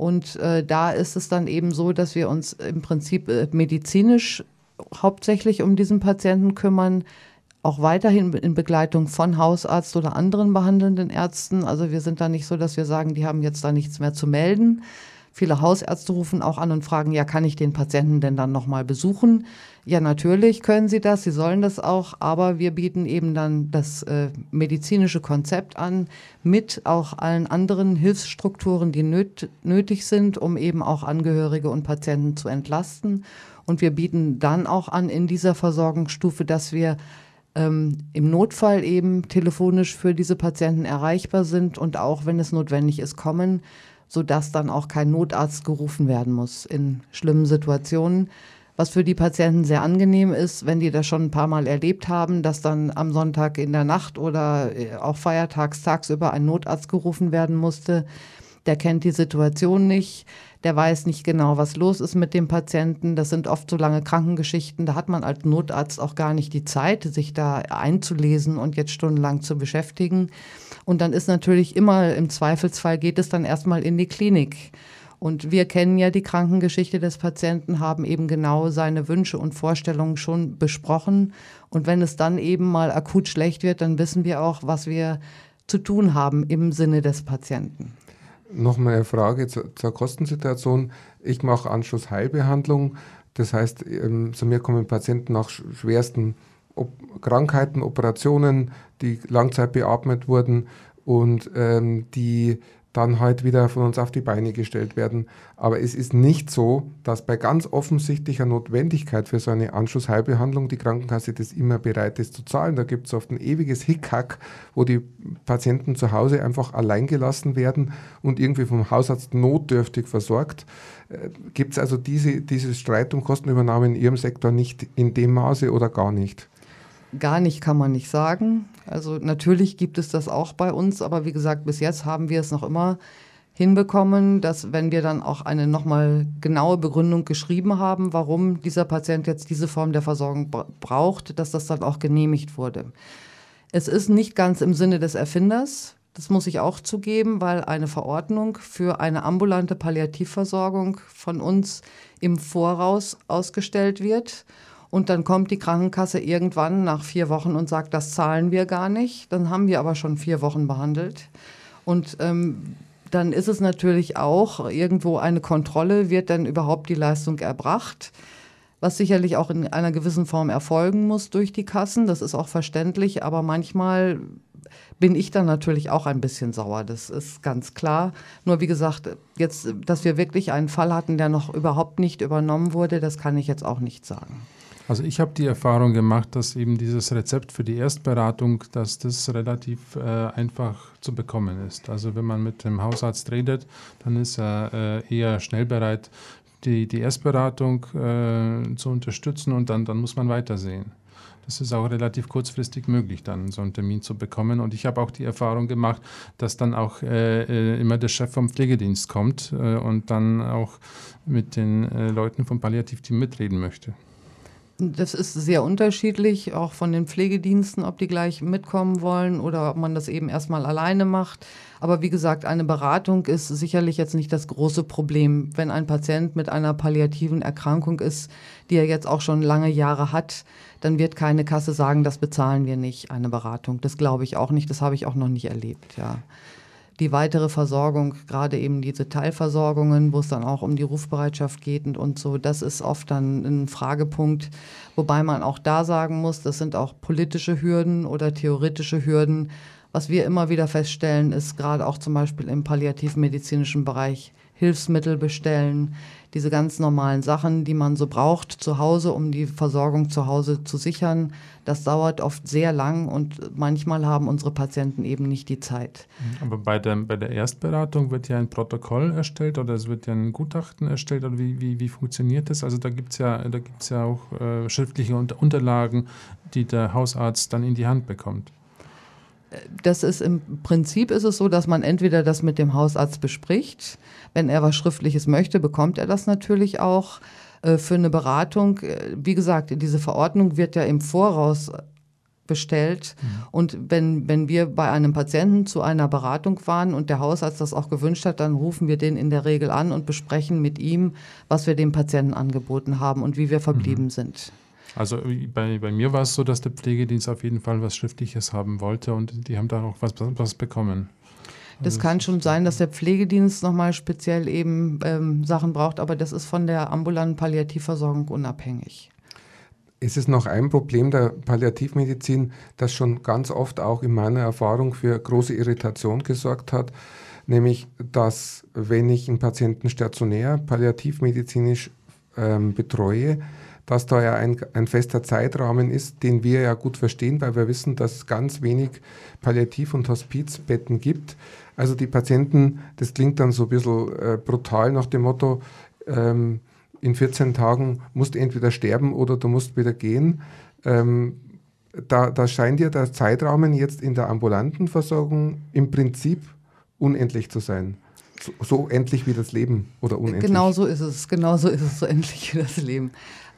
Und äh, da ist es dann eben so, dass wir uns im Prinzip äh, medizinisch hauptsächlich um diesen Patienten kümmern, auch weiterhin in Begleitung von Hausarzt oder anderen behandelnden Ärzten. Also wir sind da nicht so, dass wir sagen, die haben jetzt da nichts mehr zu melden. Viele Hausärzte rufen auch an und fragen, ja, kann ich den Patienten denn dann nochmal besuchen? Ja, natürlich können sie das, sie sollen das auch, aber wir bieten eben dann das äh, medizinische Konzept an mit auch allen anderen Hilfsstrukturen, die nöt nötig sind, um eben auch Angehörige und Patienten zu entlasten. Und wir bieten dann auch an in dieser Versorgungsstufe, dass wir ähm, im Notfall eben telefonisch für diese Patienten erreichbar sind und auch, wenn es notwendig ist, kommen sodass dann auch kein Notarzt gerufen werden muss in schlimmen Situationen. Was für die Patienten sehr angenehm ist, wenn die das schon ein paar Mal erlebt haben, dass dann am Sonntag in der Nacht oder äh, auch feiertags tagsüber ein Notarzt gerufen werden musste. Der kennt die Situation nicht, der weiß nicht genau, was los ist mit dem Patienten. Das sind oft so lange Krankengeschichten. Da hat man als Notarzt auch gar nicht die Zeit, sich da einzulesen und jetzt stundenlang zu beschäftigen. Und dann ist natürlich immer im Zweifelsfall geht es dann erstmal in die Klinik. Und wir kennen ja die Krankengeschichte des Patienten, haben eben genau seine Wünsche und Vorstellungen schon besprochen. Und wenn es dann eben mal akut schlecht wird, dann wissen wir auch, was wir zu tun haben im Sinne des Patienten.
Nochmal eine Frage zur, zur Kostensituation. Ich mache Anschlussheilbehandlung. Das heißt, ähm, zu mir kommen Patienten nach schwersten Op Krankheiten, Operationen, die Langzeit beatmet wurden und ähm, die dann halt wieder von uns auf die Beine gestellt werden. Aber es ist nicht so, dass bei ganz offensichtlicher Notwendigkeit für so eine Anschlussheilbehandlung die Krankenkasse das immer bereit ist zu zahlen. Da gibt es oft ein ewiges Hickhack, wo die Patienten zu Hause einfach allein gelassen werden und irgendwie vom Hausarzt notdürftig versorgt. Äh, gibt es also diese, dieses Streit um Kostenübernahme in Ihrem Sektor nicht in dem Maße oder gar nicht?
Gar nicht kann man nicht sagen. Also natürlich gibt es das auch bei uns, aber wie gesagt, bis jetzt haben wir es noch immer hinbekommen, dass wenn wir dann auch eine nochmal genaue Begründung geschrieben haben, warum dieser Patient jetzt diese Form der Versorgung braucht, dass das dann auch genehmigt wurde. Es ist nicht ganz im Sinne des Erfinders, das muss ich auch zugeben, weil eine Verordnung für eine ambulante Palliativversorgung von uns im Voraus ausgestellt wird. Und dann kommt die Krankenkasse irgendwann nach vier Wochen und sagt, das zahlen wir gar nicht. Dann haben wir aber schon vier Wochen behandelt. Und ähm, dann ist es natürlich auch irgendwo eine Kontrolle, wird denn überhaupt die Leistung erbracht, was sicherlich auch in einer gewissen Form erfolgen muss durch die Kassen. Das ist auch verständlich, aber manchmal bin ich dann natürlich auch ein bisschen sauer, das ist ganz klar. Nur wie gesagt, jetzt, dass wir wirklich einen Fall hatten, der noch überhaupt nicht übernommen wurde, das kann ich jetzt auch nicht sagen.
Also ich habe die Erfahrung gemacht, dass eben dieses Rezept für die Erstberatung, dass das relativ äh, einfach zu bekommen ist. Also wenn man mit dem Hausarzt redet, dann ist er äh, eher schnell bereit, die, die Erstberatung äh, zu unterstützen und dann, dann muss man weitersehen. das ist auch relativ kurzfristig möglich, dann so einen Termin zu bekommen. Und ich habe auch die Erfahrung gemacht, dass dann auch äh, äh, immer der Chef vom Pflegedienst kommt äh, und dann auch mit den äh, Leuten vom Palliativteam mitreden möchte.
Das ist sehr unterschiedlich, auch von den Pflegediensten, ob die gleich mitkommen wollen oder ob man das eben erstmal alleine macht. Aber wie gesagt, eine Beratung ist sicherlich jetzt nicht das große Problem. Wenn ein Patient mit einer palliativen Erkrankung ist, die er jetzt auch schon lange Jahre hat, dann wird keine Kasse sagen, das bezahlen wir nicht, eine Beratung. Das glaube ich auch nicht, das habe ich auch noch nicht erlebt, ja die weitere Versorgung, gerade eben diese Teilversorgungen, wo es dann auch um die Rufbereitschaft geht und, und so, das ist oft dann ein Fragepunkt, wobei man auch da sagen muss, das sind auch politische Hürden oder theoretische Hürden. Was wir immer wieder feststellen, ist gerade auch zum Beispiel im palliativmedizinischen Bereich Hilfsmittel bestellen, diese ganz normalen Sachen, die man so braucht zu Hause, um die Versorgung zu Hause zu sichern. Das dauert oft sehr lang und manchmal haben unsere Patienten eben nicht die Zeit.
Aber bei der, bei der Erstberatung wird ja ein Protokoll erstellt oder es wird ja ein Gutachten erstellt oder wie, wie, wie funktioniert das? Also da gibt es ja, ja auch äh, schriftliche Unterlagen, die der Hausarzt dann in die Hand bekommt
das ist im Prinzip ist es so, dass man entweder das mit dem Hausarzt bespricht. Wenn er was Schriftliches möchte, bekommt er das natürlich auch äh, für eine Beratung. Äh, wie gesagt, diese Verordnung wird ja im Voraus bestellt. Mhm. Und wenn, wenn wir bei einem Patienten zu einer Beratung waren und der Hausarzt das auch gewünscht hat, dann rufen wir den in der Regel an und besprechen mit ihm, was wir dem Patienten angeboten haben und wie wir verblieben mhm. sind.
Also bei, bei mir war es so, dass der Pflegedienst auf jeden Fall was Schriftliches haben wollte und die haben da auch was, was bekommen.
Das also kann schon sein, dass der Pflegedienst nochmal speziell eben ähm, Sachen braucht, aber das ist von der ambulanten Palliativversorgung unabhängig.
Es ist noch ein Problem der Palliativmedizin, das schon ganz oft auch in meiner Erfahrung für große Irritation gesorgt hat, nämlich dass wenn ich einen Patienten stationär palliativmedizinisch ähm, betreue, dass da ja ein, ein fester Zeitrahmen ist, den wir ja gut verstehen, weil wir wissen, dass es ganz wenig Palliativ- und Hospizbetten gibt. Also die Patienten, das klingt dann so ein bisschen äh, brutal nach dem Motto, ähm, in 14 Tagen musst du entweder sterben oder du musst wieder gehen. Ähm, da, da scheint ja der Zeitrahmen jetzt in der ambulanten Versorgung im Prinzip unendlich zu sein. So, so endlich wie das Leben oder unendlich.
Genau so ist es, genau so ist es, so endlich wie das Leben.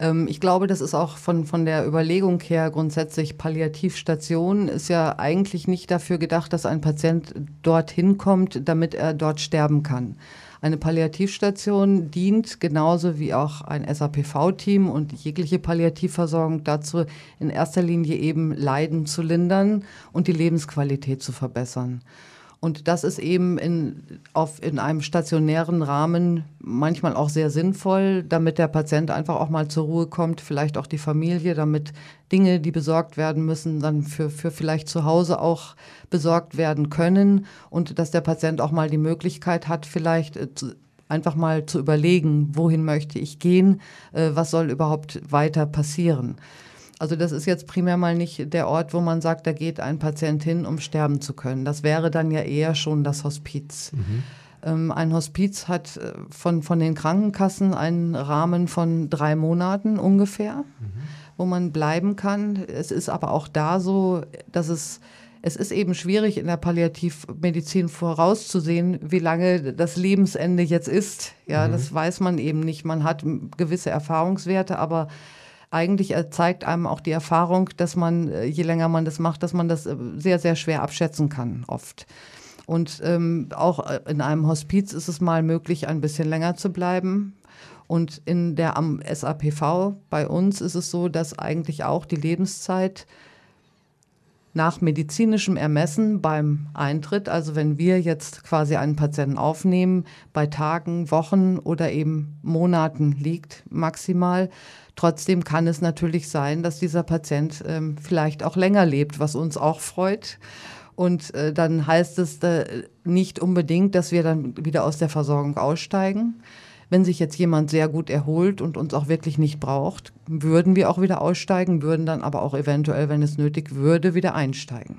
Ähm, ich glaube, das ist auch von, von der Überlegung her grundsätzlich Palliativstation ist ja eigentlich nicht dafür gedacht, dass ein Patient dorthin kommt, damit er dort sterben kann. Eine Palliativstation dient genauso wie auch ein SAPV-Team und jegliche Palliativversorgung dazu, in erster Linie eben Leiden zu lindern und die Lebensqualität zu verbessern. Und das ist eben in, auf, in einem stationären Rahmen manchmal auch sehr sinnvoll, damit der Patient einfach auch mal zur Ruhe kommt, vielleicht auch die Familie, damit Dinge, die besorgt werden müssen, dann für, für vielleicht zu Hause auch besorgt werden können und dass der Patient auch mal die Möglichkeit hat, vielleicht äh, einfach mal zu überlegen, wohin möchte ich gehen, äh, was soll überhaupt weiter passieren. Also das ist jetzt primär mal nicht der Ort, wo man sagt, da geht ein Patient hin, um sterben zu können. Das wäre dann ja eher schon das Hospiz. Mhm. Ähm, ein Hospiz hat äh, von, von den Krankenkassen einen Rahmen von drei Monaten ungefähr, mhm. wo man bleiben kann. Es ist aber auch da so, dass es es ist eben schwierig in der Palliativmedizin vorauszusehen, wie lange das Lebensende jetzt ist. Ja, mhm. das weiß man eben nicht. Man hat gewisse Erfahrungswerte, aber eigentlich zeigt einem auch die Erfahrung, dass man, äh, je länger man das macht, dass man das äh, sehr, sehr schwer abschätzen kann, oft. Und ähm, auch äh, in einem Hospiz ist es mal möglich, ein bisschen länger zu bleiben. Und in der am SAPV bei uns ist es so, dass eigentlich auch die Lebenszeit nach medizinischem Ermessen beim Eintritt, also wenn wir jetzt quasi einen Patienten aufnehmen, bei Tagen, Wochen oder eben Monaten liegt maximal. Trotzdem kann es natürlich sein, dass dieser Patient ähm, vielleicht auch länger lebt, was uns auch freut. Und äh, dann heißt es äh, nicht unbedingt, dass wir dann wieder aus der Versorgung aussteigen. Wenn sich jetzt jemand sehr gut erholt und uns auch wirklich nicht braucht, würden wir auch wieder aussteigen, würden dann aber auch eventuell, wenn es nötig würde, wieder einsteigen.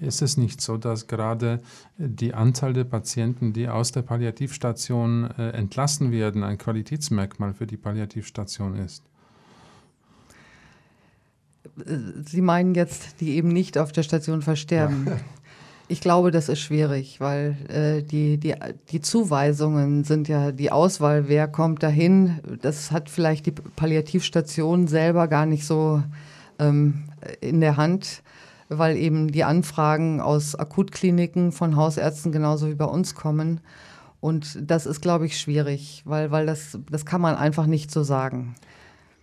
Ist es nicht so, dass gerade die Anzahl der Patienten, die aus der Palliativstation äh, entlassen werden, ein Qualitätsmerkmal für die Palliativstation ist?
Sie meinen jetzt, die eben nicht auf der Station versterben. Ja. Ich glaube, das ist schwierig, weil äh, die, die, die Zuweisungen sind ja die Auswahl, wer kommt dahin. Das hat vielleicht die Palliativstation selber gar nicht so ähm, in der Hand, weil eben die Anfragen aus Akutkliniken von Hausärzten genauso wie bei uns kommen. Und das ist, glaube ich, schwierig, weil, weil das, das kann man einfach nicht so sagen.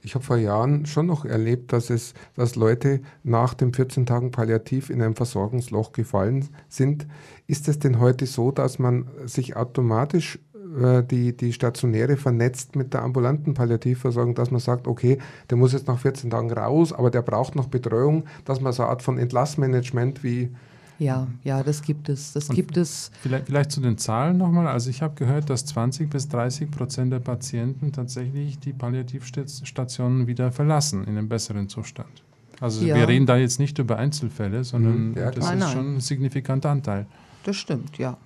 Ich habe vor Jahren schon noch erlebt, dass es, dass Leute nach den 14 Tagen Palliativ in ein Versorgungsloch gefallen sind. Ist es denn heute so, dass man sich automatisch äh, die, die stationäre vernetzt mit der ambulanten Palliativversorgung, dass man sagt, okay, der muss jetzt nach 14 Tagen raus, aber der braucht noch Betreuung, dass man so eine Art von Entlassmanagement wie
ja, ja, das gibt es. Das gibt es.
Vielleicht, vielleicht zu den Zahlen nochmal. Also ich habe gehört, dass 20 bis 30 Prozent der Patienten tatsächlich die Palliativstationen wieder verlassen in einem besseren Zustand. Also ja. wir reden da jetzt nicht über Einzelfälle, sondern mhm. ja, das nein, ist nein. schon ein signifikanter Anteil.
Das stimmt, ja.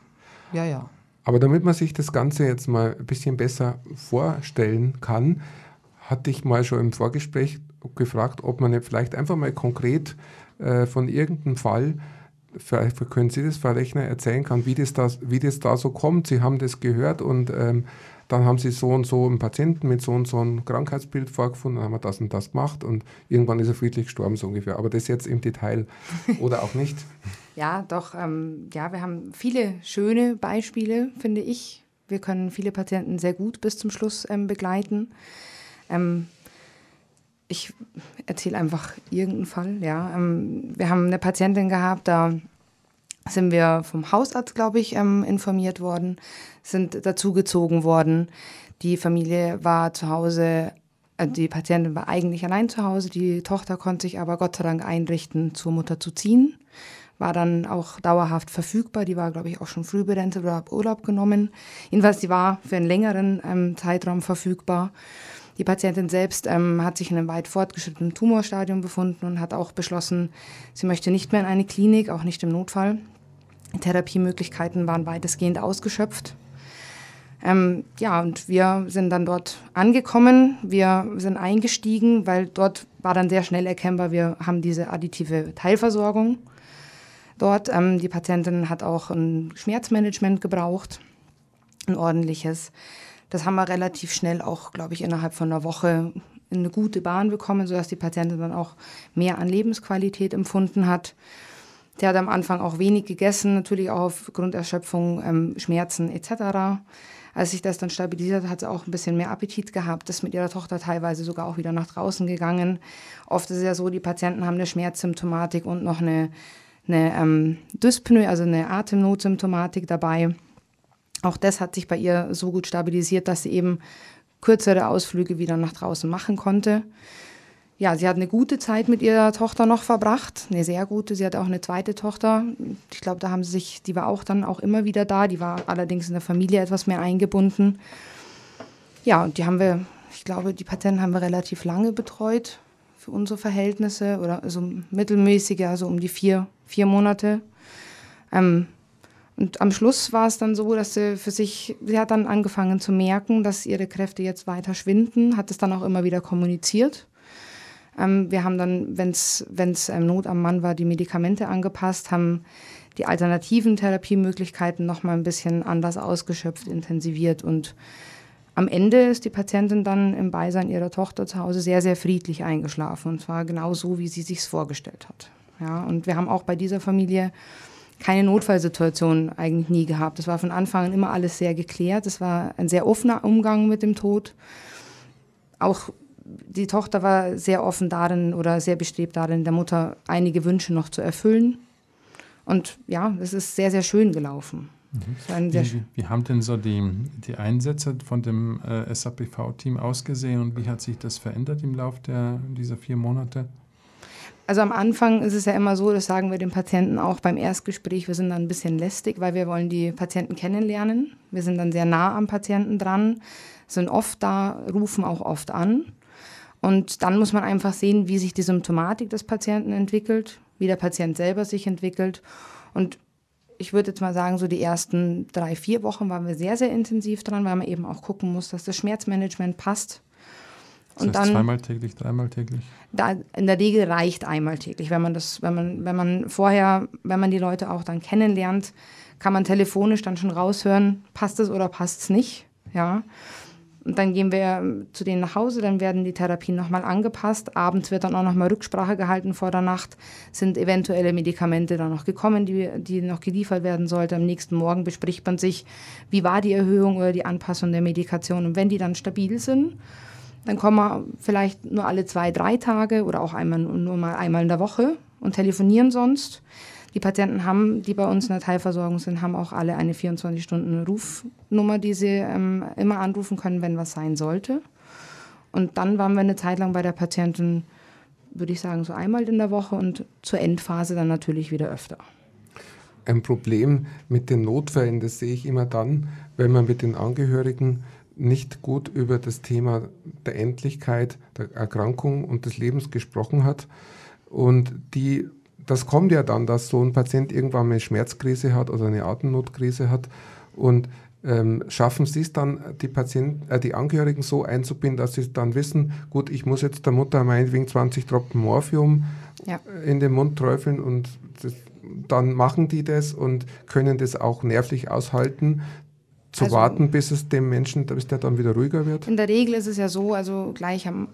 Ja, ja.
Aber damit man sich das Ganze jetzt mal ein bisschen besser vorstellen kann, hatte ich mal schon im Vorgespräch gefragt, ob man vielleicht einfach mal konkret äh, von irgendeinem Fall vielleicht können Sie das, Frau Rechner, erzählen kann, wie das, da, wie das da so kommt. Sie haben das gehört und ähm, dann haben Sie so und so einen Patienten mit so und so einem Krankheitsbild vorgefunden, dann haben wir das und das gemacht und irgendwann ist er friedlich gestorben, so ungefähr. Aber das jetzt im Detail oder auch nicht.
Ja, doch, ähm, ja, wir haben viele schöne Beispiele, finde ich. Wir können viele Patienten sehr gut bis zum Schluss ähm, begleiten. Ähm, ich erzähle einfach irgendeinen Fall. Ja. Ähm, wir haben eine Patientin gehabt, da sind wir vom Hausarzt, glaube ich, ähm, informiert worden, sind dazugezogen worden. Die Familie war zu Hause, äh, die Patientin war eigentlich allein zu Hause, die Tochter konnte sich aber Gott sei Dank einrichten, zur Mutter zu ziehen. War dann auch dauerhaft verfügbar. Die war, glaube ich, auch schon früh berentet oder ab Urlaub genommen. Jedenfalls, die war für einen längeren ähm, Zeitraum verfügbar. Die Patientin selbst ähm, hat sich in einem weit fortgeschrittenen Tumorstadium befunden und hat auch beschlossen, sie möchte nicht mehr in eine Klinik, auch nicht im Notfall. Therapiemöglichkeiten waren weitestgehend ausgeschöpft. Ähm, ja, und wir sind dann dort angekommen, wir sind eingestiegen, weil dort war dann sehr schnell erkennbar, wir haben diese additive Teilversorgung dort. Ähm, die Patientin hat auch ein Schmerzmanagement gebraucht, ein ordentliches. Das haben wir relativ schnell auch, glaube ich, innerhalb von einer Woche in eine gute Bahn bekommen, sodass die Patientin dann auch mehr an Lebensqualität empfunden hat. Der hat am Anfang auch wenig gegessen, natürlich auch aufgrund Erschöpfung, ähm, Schmerzen etc. Als sich das dann stabilisiert hat, hat sie auch ein bisschen mehr Appetit gehabt, ist mit ihrer Tochter teilweise sogar auch wieder nach draußen gegangen. Oft ist es ja so, die Patienten haben eine Schmerzsymptomatik und noch eine, eine ähm, Dyspnoe, also eine Atemnotsymptomatik dabei. Auch das hat sich bei ihr so gut stabilisiert, dass sie eben kürzere Ausflüge wieder nach draußen machen konnte. Ja, sie hat eine gute Zeit mit ihrer Tochter noch verbracht, eine sehr gute. Sie hat auch eine zweite Tochter. Ich glaube, da haben sie sich, die war auch dann auch immer wieder da. Die war allerdings in der Familie etwas mehr eingebunden. Ja, und die haben wir, ich glaube, die Patienten haben wir relativ lange betreut für unsere Verhältnisse oder so mittelmäßig, also um die vier, vier Monate. Ähm, und am Schluss war es dann so, dass sie für sich, sie hat dann angefangen zu merken, dass ihre Kräfte jetzt weiter schwinden, hat es dann auch immer wieder kommuniziert. Ähm, wir haben dann, wenn es ähm, Not am Mann war, die Medikamente angepasst, haben die alternativen Therapiemöglichkeiten noch mal ein bisschen anders ausgeschöpft, intensiviert und am Ende ist die Patientin dann im Beisein ihrer Tochter zu Hause sehr, sehr friedlich eingeschlafen und zwar genau so, wie sie sich vorgestellt hat. Ja, und wir haben auch bei dieser Familie keine Notfallsituation eigentlich nie gehabt. Das war von Anfang an immer alles sehr geklärt. Es war ein sehr offener Umgang mit dem Tod. Auch die Tochter war sehr offen darin oder sehr bestrebt darin, der Mutter einige Wünsche noch zu erfüllen. Und ja, es ist sehr, sehr schön gelaufen.
Mhm. Wie, wie, haben denn so die, die Einsätze von dem äh, SAPV-Team ausgesehen und wie hat sich das verändert im Laufe dieser vier Monate?
Also am Anfang ist es ja immer so, das sagen wir den Patienten auch beim Erstgespräch, wir sind dann ein bisschen lästig, weil wir wollen die Patienten kennenlernen. Wir sind dann sehr nah am Patienten dran, sind oft da, rufen auch oft an. Und dann muss man einfach sehen, wie sich die Symptomatik des Patienten entwickelt, wie der Patient selber sich entwickelt. Und ich würde jetzt mal sagen, so die ersten drei, vier Wochen waren wir sehr, sehr intensiv dran, weil man eben auch gucken muss, dass das Schmerzmanagement passt
Das und heißt dann zweimal täglich, dreimal täglich?
Da, in der Regel reicht einmal täglich. Wenn man das, wenn man, wenn man vorher, wenn man die Leute auch dann kennenlernt, kann man telefonisch dann schon raushören, passt es oder passt es nicht. Ja. Und dann gehen wir zu denen nach Hause, dann werden die Therapien nochmal angepasst. Abends wird dann auch nochmal Rücksprache gehalten vor der Nacht. Sind eventuelle Medikamente dann noch gekommen, die, die noch geliefert werden sollten. Am nächsten Morgen bespricht man sich, wie war die Erhöhung oder die Anpassung der Medikation. Und wenn die dann stabil sind, dann kommen wir vielleicht nur alle zwei, drei Tage oder auch einmal, nur mal einmal in der Woche und telefonieren sonst. Die Patienten haben, die bei uns in der Teilversorgung sind, haben auch alle eine 24-Stunden-Rufnummer, die sie ähm, immer anrufen können, wenn was sein sollte. Und dann waren wir eine Zeit lang bei der Patientin, würde ich sagen, so einmal in der Woche und zur Endphase dann natürlich wieder öfter.
Ein Problem mit den Notfällen, das sehe ich immer dann, wenn man mit den Angehörigen nicht gut über das Thema der Endlichkeit der Erkrankung und des Lebens gesprochen hat. Und die das kommt ja dann, dass so ein Patient irgendwann eine Schmerzkrise hat oder eine Atemnotkrise hat. Und ähm, schaffen Sie es dann, die, Patienten, äh, die Angehörigen so einzubinden, dass sie dann wissen, gut, ich muss jetzt der Mutter meinetwegen 20 Tropfen Morphium ja. in den Mund träufeln und das, dann machen die das und können das auch nervlich aushalten, zu also, warten, bis es dem Menschen, bis der dann wieder ruhiger wird?
In der Regel ist es ja so, also gleich am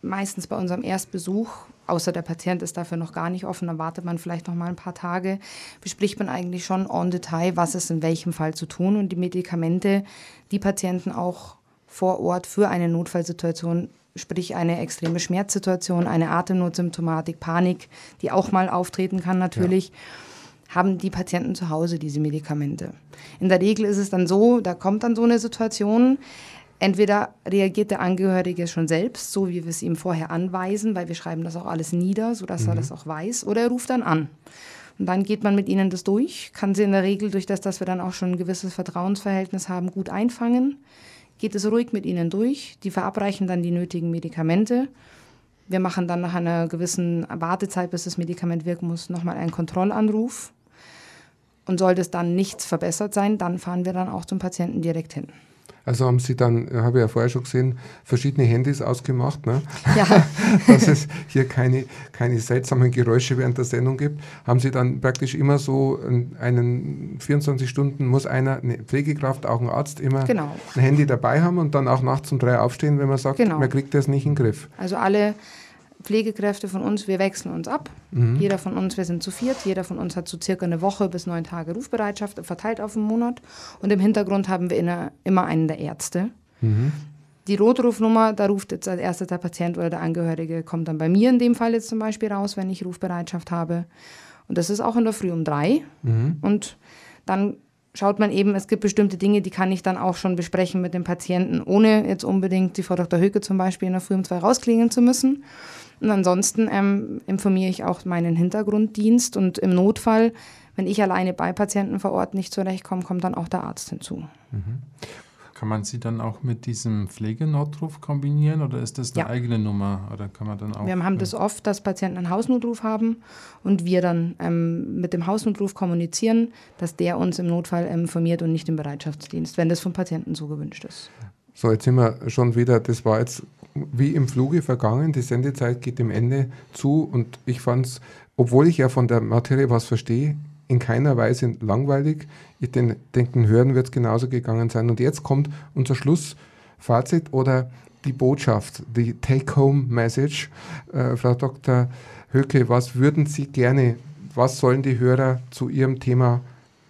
meistens bei unserem Erstbesuch, außer der Patient ist dafür noch gar nicht offen, dann wartet man vielleicht noch mal ein paar Tage, bespricht man eigentlich schon en Detail, was ist in welchem Fall zu tun und die Medikamente, die Patienten auch vor Ort für eine Notfallsituation, sprich eine extreme Schmerzsituation, eine Atemnotsymptomatik, Panik, die auch mal auftreten kann natürlich. Ja haben die Patienten zu Hause diese Medikamente. In der Regel ist es dann so, da kommt dann so eine Situation, Entweder reagiert der Angehörige schon selbst, so wie wir es ihm vorher anweisen, weil wir schreiben das auch alles nieder, sodass mhm. er das auch weiß, oder er ruft dann an. Und dann geht man mit ihnen das durch, kann sie in der Regel durch das, dass wir dann auch schon ein gewisses Vertrauensverhältnis haben, gut einfangen, geht es ruhig mit ihnen durch, die verabreichen dann die nötigen Medikamente. Wir machen dann nach einer gewissen Wartezeit, bis das Medikament wirken muss, nochmal einen Kontrollanruf. Und sollte es dann nichts verbessert sein, dann fahren wir dann auch zum Patienten direkt hin.
Also haben Sie dann, habe ich ja vorher schon gesehen, verschiedene Handys ausgemacht, ne? ja. dass es hier keine, keine seltsamen Geräusche während der Sendung gibt. Haben Sie dann praktisch immer so einen 24 Stunden, muss einer, eine Pflegekraft, auch ein Arzt, immer genau. ein Handy dabei haben und dann auch nachts um drei aufstehen, wenn man sagt, genau. man kriegt das nicht in den Griff.
Also alle Pflegekräfte von uns, wir wechseln uns ab. Mhm. Jeder von uns, wir sind zu viert, jeder von uns hat so circa eine Woche bis neun Tage Rufbereitschaft, verteilt auf einen Monat. Und im Hintergrund haben wir immer einen der Ärzte. Mhm. Die Rotrufnummer, da ruft jetzt als erstes der Patient oder der Angehörige, kommt dann bei mir in dem Fall jetzt zum Beispiel raus, wenn ich Rufbereitschaft habe. Und das ist auch in der Früh um drei. Mhm. Und dann schaut man eben, es gibt bestimmte Dinge, die kann ich dann auch schon besprechen mit dem Patienten, ohne jetzt unbedingt die Frau Dr. Höke zum Beispiel in der Früh um zwei rausklingeln zu müssen. Und ansonsten ähm, informiere ich auch meinen Hintergrunddienst und im Notfall, wenn ich alleine bei Patienten vor Ort nicht zurechtkomme, kommt dann auch der Arzt hinzu. Mhm.
Kann man sie dann auch mit diesem Pflegenotruf kombinieren oder ist das eine ja. eigene Nummer? Oder kann man dann auch,
wir haben das oft, dass Patienten einen Hausnotruf haben und wir dann ähm, mit dem Hausnotruf kommunizieren, dass der uns im Notfall informiert und nicht im Bereitschaftsdienst, wenn das vom Patienten so gewünscht ist.
So, jetzt sind wir schon wieder, das war jetzt wie im Fluge vergangen, die Sendezeit geht dem Ende zu und ich fand es, obwohl ich ja von der Materie was verstehe, in keiner Weise langweilig. Ich denke, den Hören wird es genauso gegangen sein. Und jetzt kommt unser Schlussfazit oder die Botschaft, die Take-Home-Message. Äh, Frau Dr. Höcke, was würden Sie gerne, was sollen die Hörer zu Ihrem Thema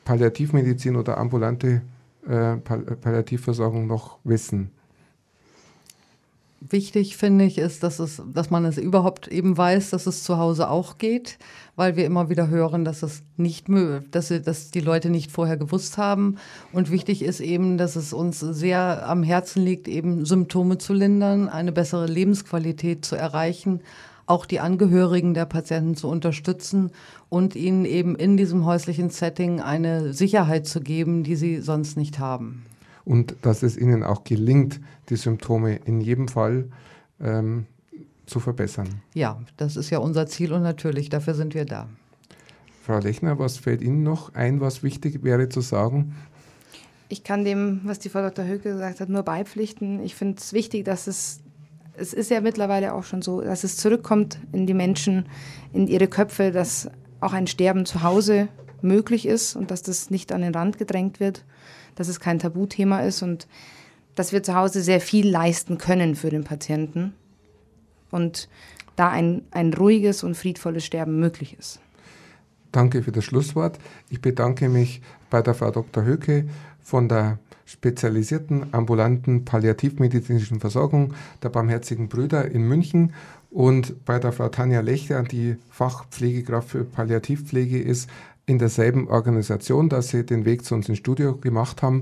Palliativmedizin oder ambulante äh, Palliativversorgung noch wissen?
Wichtig finde ich ist, dass, es, dass man es überhaupt eben weiß, dass es zu Hause auch geht, weil wir immer wieder hören, dass es nicht dass, dass die Leute nicht vorher gewusst haben. Und wichtig ist eben, dass es uns sehr am Herzen liegt, eben Symptome zu lindern, eine bessere Lebensqualität zu erreichen, auch die Angehörigen der Patienten zu unterstützen und ihnen eben in diesem häuslichen Setting eine Sicherheit zu geben, die sie sonst nicht haben
und dass es ihnen auch gelingt, die Symptome in jedem Fall ähm, zu verbessern.
Ja, das ist ja unser Ziel und natürlich dafür sind wir da.
Frau Lechner, was fällt Ihnen noch ein, was wichtig wäre zu sagen?
Ich kann dem, was die Frau Dr. Höke gesagt hat, nur beipflichten. Ich finde es wichtig, dass es es ist ja mittlerweile auch schon so, dass es zurückkommt in die Menschen, in ihre Köpfe, dass auch ein Sterben zu Hause möglich ist und dass das nicht an den Rand gedrängt wird, dass es kein Tabuthema ist und dass wir zu Hause sehr viel leisten können für den Patienten und da ein, ein ruhiges und friedvolles Sterben möglich ist.
Danke für das Schlusswort. Ich bedanke mich bei der Frau Dr. Höcke von der spezialisierten ambulanten palliativmedizinischen Versorgung der Barmherzigen Brüder in München und bei der Frau Tanja Lechler, die Fachpflegekraft für Palliativpflege ist, in derselben Organisation, dass sie den Weg zu uns ins Studio gemacht haben.